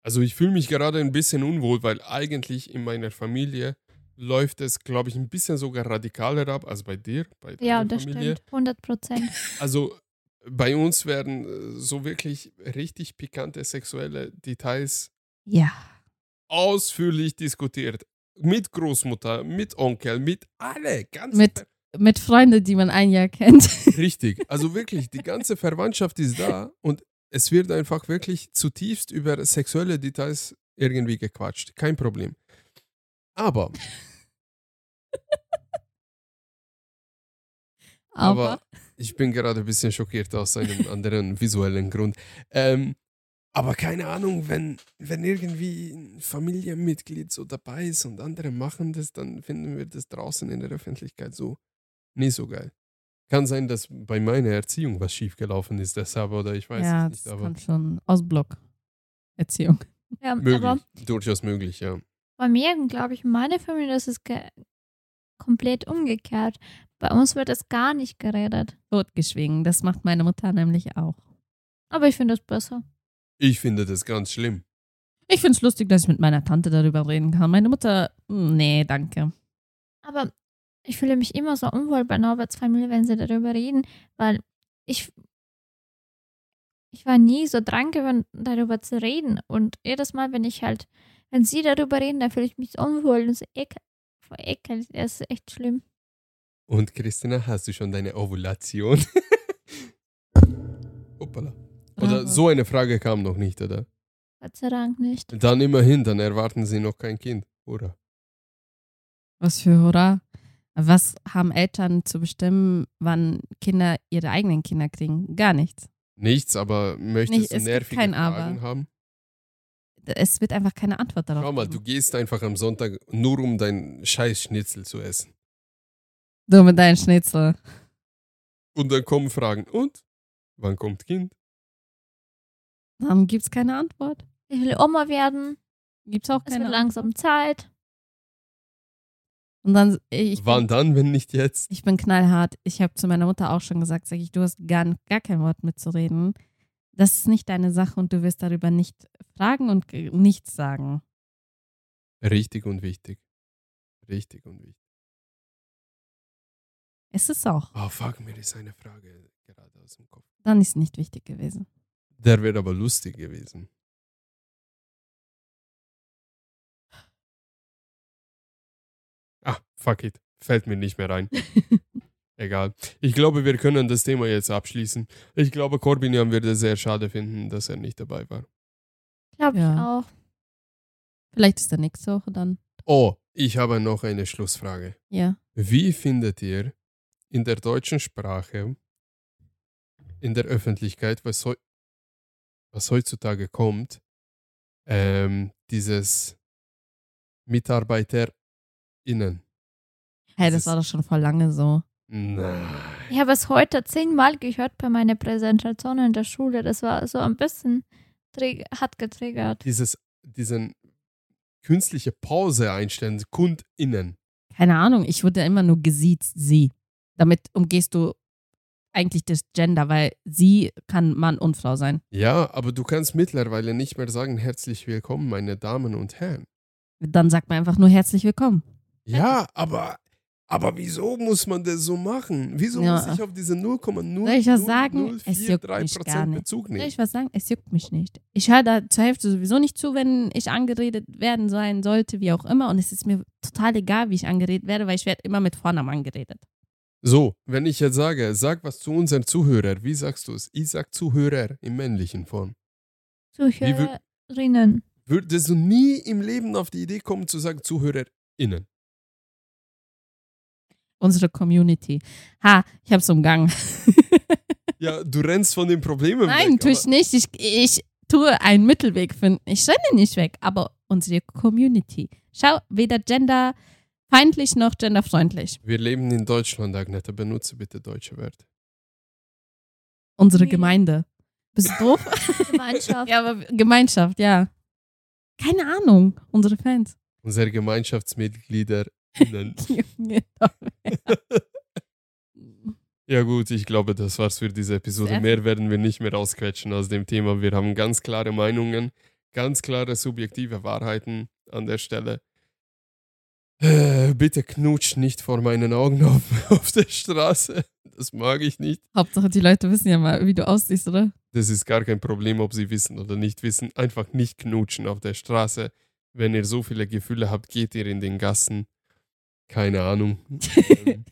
Also ich fühle mich gerade ein bisschen unwohl, weil eigentlich in meiner Familie läuft es, glaube ich, ein bisschen sogar radikaler ab als bei dir, bei deiner Ja, das Familie. stimmt. 100 Prozent. Also bei uns werden äh, so wirklich richtig pikante sexuelle Details Ja. ausführlich diskutiert. Mit Großmutter, mit Onkel, mit alle. Ganz Mit- Mit Freunden, die man ein Jahr kennt. Richtig. Also wirklich, die ganze Verwandtschaft ist da und es wird einfach wirklich zutiefst über sexuelle Details irgendwie gequatscht. Kein Problem. Aber, Aber, aber ich bin gerade ein bisschen schockiert aus einem anderen visuellen Grund. Ähm, aber keine Ahnung, wenn, wenn irgendwie ein Familienmitglied so dabei ist und andere machen das, dann finden wir das draußen in der Öffentlichkeit so nicht so geil. Kann sein, dass bei meiner Erziehung was schiefgelaufen ist, deshalb oder ich weiß ja, es nicht, das aber kommt schon aus Block. Erziehung. Ja, aber möglich, durchaus möglich, ja. bei mir, glaube ich, in meiner Familie, das ist komplett umgekehrt. Bei uns wird es gar nicht geredet. Totgeschwiegen. Das macht meine Mutter nämlich auch. Aber ich finde das besser. Ich finde das ganz schlimm. Ich finde es lustig, dass ich mit meiner Tante darüber reden kann. Meine Mutter, mm, nee, danke. Aber ich fühle mich immer so unwohl bei Norberts Familie, wenn sie darüber reden, weil ich, ich war nie so dran gewöhnt, darüber zu reden. Und jedes Mal, wenn ich halt, wenn sie darüber reden, dann fühle ich mich so unwohl und so ekel, voll ekel. Das ist echt schlimm. Und Christina, hast du schon deine Ovulation? Hoppala. Oder so eine Frage kam noch nicht, oder? Gott sei Dank nicht. Dann immerhin, dann erwarten sie noch kein Kind, oder? Was für Hurra. Was haben Eltern zu bestimmen, wann Kinder ihre eigenen Kinder kriegen? Gar nichts. Nichts, aber möchtest Nicht, du nervige Fragen Aber. haben? Es wird einfach keine Antwort darauf. Schau mal, du geben. gehst einfach am Sonntag nur um dein scheiß Schnitzel zu essen. Du mit deinen Schnitzel. Und dann kommen Fragen. Und? Wann kommt Kind? Dann gibt es keine Antwort. Ich will Oma werden. Gibt es auch Es keine wird Antwort. langsam Zeit. Und dann, ich, Wann dann, wenn nicht jetzt? ich bin knallhart. Ich habe zu meiner Mutter auch schon gesagt, sag ich, du hast gar, gar kein Wort mitzureden. Das ist nicht deine Sache und du wirst darüber nicht fragen und nichts sagen. Richtig und wichtig. Richtig und wichtig. Es ist auch. Oh, fuck, mir ist eine Frage gerade aus dem Kopf. Dann ist nicht wichtig gewesen. Der wäre aber lustig gewesen. Ah, fuck it. Fällt mir nicht mehr rein. Egal. Ich glaube, wir können das Thema jetzt abschließen. Ich glaube, Corbinian würde es sehr schade finden, dass er nicht dabei war. Glaube ich Ja. auch. Vielleicht ist der nächste Woche dann. Oh, ich habe noch eine Schlussfrage. Ja. Wie findet ihr in der deutschen Sprache, in der Öffentlichkeit, was, heu was heutzutage kommt, ähm, dieses MitarbeiterInnen? Hey, Das das war doch schon vor lange so. Nein. Ich habe es heute zehnmal gehört bei meiner Präsentation in der Schule. Das war so ein bisschen hat getriggert. Dieses, diesen künstliche Pause einstellen, KundInnen. Keine Ahnung, ich wurde immer nur gesiezt, sie. Damit umgehst du eigentlich das Gender, weil sie kann Mann und Frau sein. Ja, aber du kannst mittlerweile nicht mehr sagen, herzlich willkommen, meine Damen und Herren. Dann sagt man einfach nur herzlich willkommen. Ja, aber, aber wieso muss man das so machen? Wieso Ja. muss ich auf diese 0,0 Soll ich was sagen? Es juckt mich gar nicht. Bezug Soll nehmen? ich was sagen? Es juckt mich nicht. Ich höre da zur Hälfte sowieso nicht zu, wenn ich angeredet werden sein sollte, wie auch immer. Und es ist mir total egal, wie ich angeredet werde, weil ich werde immer mit Vornamen angeredet. So, wenn ich jetzt sage, sag was zu unseren Zuhörern, wie sagst du es? Ich sag Zuhörer im männlichen Form. Zuhörerinnen. Würdest du nie im Leben auf die Idee kommen zu sagen ZuhörerInnen? Unsere Community. Ha, ich hab's umgangen. Ja, du rennst von den Problemen Nein, weg. tue ich nicht. Ich, ich tue einen Mittelweg finden. Ich renne nicht weg, aber unsere Community. Schau, weder genderfeindlich noch genderfreundlich. Wir leben in Deutschland, Agneta. Benutze bitte deutsche Wörter. Unsere Nee. Gemeinde. Bist du doof? Gemeinschaft. ja, aber Gemeinschaft, ja. Keine Ahnung. Unsere Fans. Unsere GemeinschaftsmitgliederInnen. Ja gut, ich glaube, das war's für diese Episode. Sehr Mehr werden wir nicht mehr ausquetschen aus dem Thema. Wir haben ganz klare Meinungen, ganz klare subjektive Wahrheiten an der Stelle. Äh, bitte knutscht nicht vor meinen Augen auf, auf der Straße. Das mag ich nicht. Hauptsache, die Leute wissen ja mal, wie du aussiehst, oder? Das ist gar kein Problem, ob sie wissen oder nicht wissen. Einfach nicht knutschen auf der Straße. Wenn ihr so viele Gefühle habt, geht ihr in den Gassen. Keine Ahnung.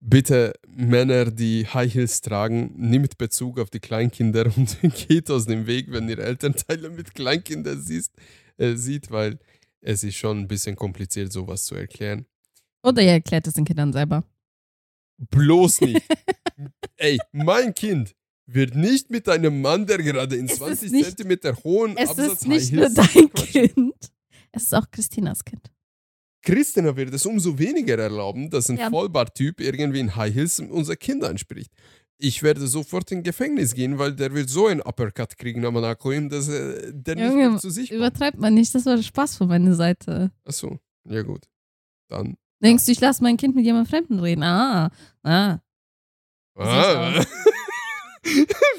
Bitte Männer, die High Heels tragen, nimmt Bezug auf die Kleinkinder und geht aus dem Weg, wenn ihr Elternteile mit Kleinkindern siehst, äh, sieht, weil es ist schon ein bisschen kompliziert, sowas zu erklären. Oder ihr erklärt es den Kindern selber. Bloß nicht. Ey, mein Kind wird nicht mit einem Mann, der gerade in Es ist 20 nicht- Zentimeter hohen Es Absatz ist nicht nur dein. Kind. Es ist auch Christinas Kind. Christina wird es umso weniger erlauben, dass ein Ja. Vollbarttyp irgendwie in High Heels unser Kind anspricht. Ich werde sofort in Gefängnis gehen, weil der wird so einen Uppercut kriegen am Anakoim, dass äh, der nicht Junge, mehr zu sich kommt. Übertreibt man nicht, das war Spaß von meiner Seite. Achso, ja gut. Dann. Denkst du, ich lasse mein Kind mit jemand Fremden reden? Ah, ah. Ah.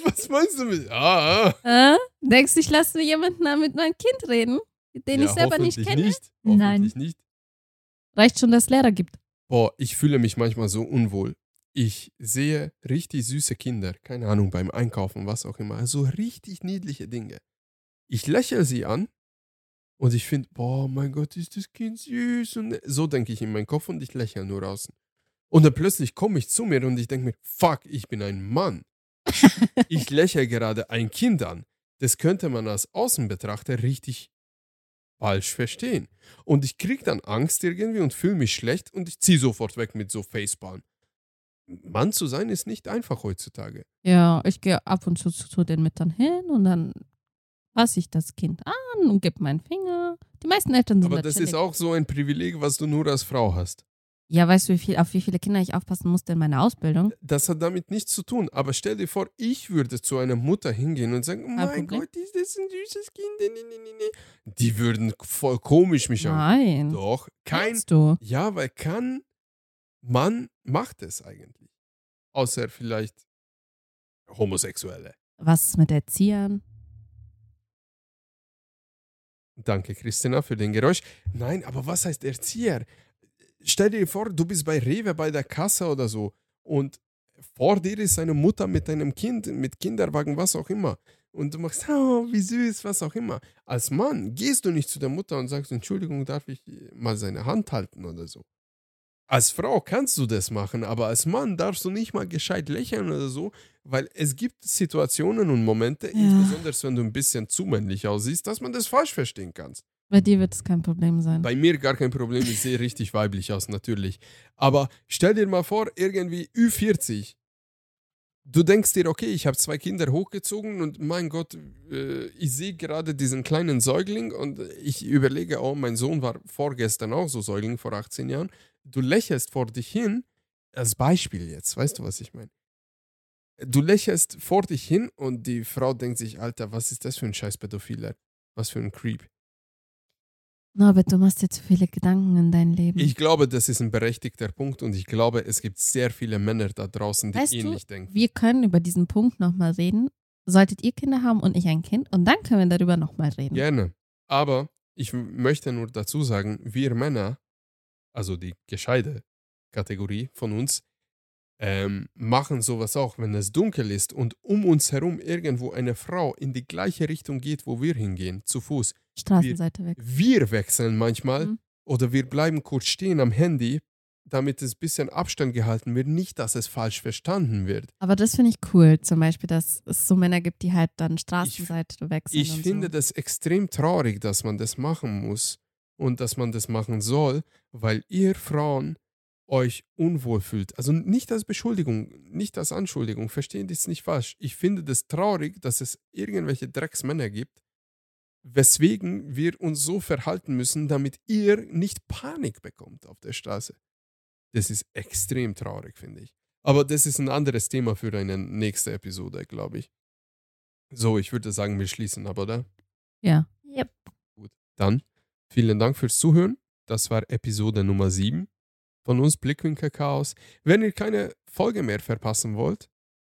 Was meinst du mit? Ah, ah. ah. Denkst du, ich lasse mit jemandem mit meinem Kind reden, den ja, ich selber nicht kenne? Nicht. Nein. Nicht. Reicht schon, dass es Lehrer gibt. Boah, ich fühle mich manchmal so unwohl. Ich sehe richtig süße Kinder, keine Ahnung, beim Einkaufen, was auch immer, so richtig niedliche Dinge. Ich lächle sie an und ich finde, boah, mein Gott, ist das Kind süß. Und so denke ich in meinen Kopf und ich lächle nur außen. Und dann plötzlich komme ich zu mir und ich denke mir, fuck, ich bin ein Mann. ich lächle gerade ein Kind an. Das könnte man als Außenbetrachter richtig falsch verstehen. Und ich kriege dann Angst irgendwie und fühle mich schlecht und ich ziehe sofort weg mit so Facepalm. Mann zu sein ist nicht einfach heutzutage. Ja, ich gehe ab und zu zu den Müttern hin und dann fasse ich das Kind an und gebe meinen Finger. Die meisten Eltern sind Aber da das ist auch so ein Privileg, was du nur als Frau hast. Ja, weißt du, wie viel, auf wie viele Kinder ich aufpassen musste in meiner Ausbildung? Das hat damit nichts zu tun. Aber stell dir vor, ich würde zu einer Mutter hingehen und sagen, oh mein Problem. Gott, ist das ein süßes Kind? Nee, nee, nee, nee. Die würden voll komisch mich an. Nein. Doch, kein. Du? Ja, weil kein Mann macht es eigentlich. Außer vielleicht Homosexuelle. Was ist mit Erziehern? Danke, Christina, für den Geräusch. Nein, aber was heißt Erzieher? Stell dir vor, du bist bei Rewe bei der Kasse oder so und vor dir ist eine Mutter mit einem Kind, mit Kinderwagen, was auch immer. Und du machst, oh, wie süß, was auch immer. Als Mann gehst du nicht zu der Mutter und sagst, Entschuldigung, darf ich mal seine Hand halten oder so. Als Frau kannst du das machen, aber als Mann darfst du nicht mal gescheit lächeln oder so, weil es gibt Situationen und Momente, Ja. insbesondere wenn du ein bisschen zu männlich aussiehst, dass man das falsch verstehen kannst. Bei dir wird es kein Problem sein. Bei mir gar kein Problem, ich sehe richtig weiblich aus, natürlich. Aber stell dir mal vor, irgendwie Ü40. Du denkst dir, okay, ich habe zwei Kinder hochgezogen und mein Gott, äh, ich sehe gerade diesen kleinen Säugling und ich überlege, oh, mein Sohn war vorgestern auch so Säugling vor 18 Jahren. Du lächelst vor dich hin, als Beispiel jetzt, weißt du, was ich meine? Du lächelst vor dich hin und die Frau denkt sich, Alter, was ist das für ein scheiß Pädophiler? Was für ein Creep. Norbert, du machst dir zu viele Gedanken in dein Leben. Ich glaube, das ist ein berechtigter Punkt und ich glaube, es gibt sehr viele Männer da draußen, die Weißt du, ähnlich denken. wir können über diesen Punkt nochmal reden. Solltet ihr Kinder haben und ich ein Kind und dann können wir darüber nochmal reden. Gerne. Aber ich möchte nur dazu sagen, wir Männer, also die gescheite Kategorie von uns, ähm, machen sowas auch, wenn es dunkel ist und um uns herum irgendwo eine Frau in die gleiche Richtung geht, wo wir hingehen, zu Fuß. Straßenseite weg. Wir wechseln manchmal Mhm. oder wir bleiben kurz stehen am Handy, damit es ein bisschen Abstand gehalten wird, nicht, dass es falsch verstanden wird. Aber das finde ich cool, zum Beispiel, dass es so Männer gibt, die halt dann Straßenseite wechseln. Ich finde so. das extrem traurig, dass man das machen muss und dass man das machen soll, weil ihr Frauen euch unwohl fühlt. Also nicht als Beschuldigung, nicht als Anschuldigung, verstehen das nicht falsch. Ich finde das traurig, dass es irgendwelche Drecksmänner gibt, weswegen wir uns so verhalten müssen, damit ihr nicht Panik bekommt auf der Straße. Das ist extrem traurig, finde ich. Aber das ist ein anderes Thema für eine nächste Episode, glaube ich. So, ich würde sagen, wir schließen ab, oder? Ja. Yep. Dann vielen Dank fürs Zuhören. Das war Episode Nummer 7 von uns Blickwinkel Chaos. Wenn ihr keine Folge mehr verpassen wollt,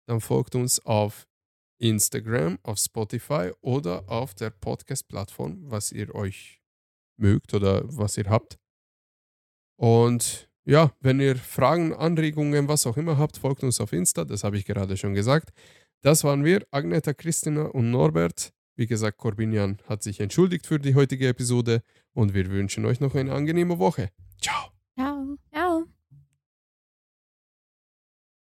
dann folgt uns auf Instagram, auf Spotify oder auf der Podcast-Plattform, was ihr euch mögt oder was ihr habt. Und ja, wenn ihr Fragen, Anregungen, was auch immer habt, folgt uns auf Insta, das habe ich gerade schon gesagt. Das waren wir, Agneta, Christina und Norbert. Wie gesagt, Corbinian hat sich entschuldigt für die heutige Episode und wir wünschen euch noch eine angenehme Woche. Ciao. Ciao. Ciao.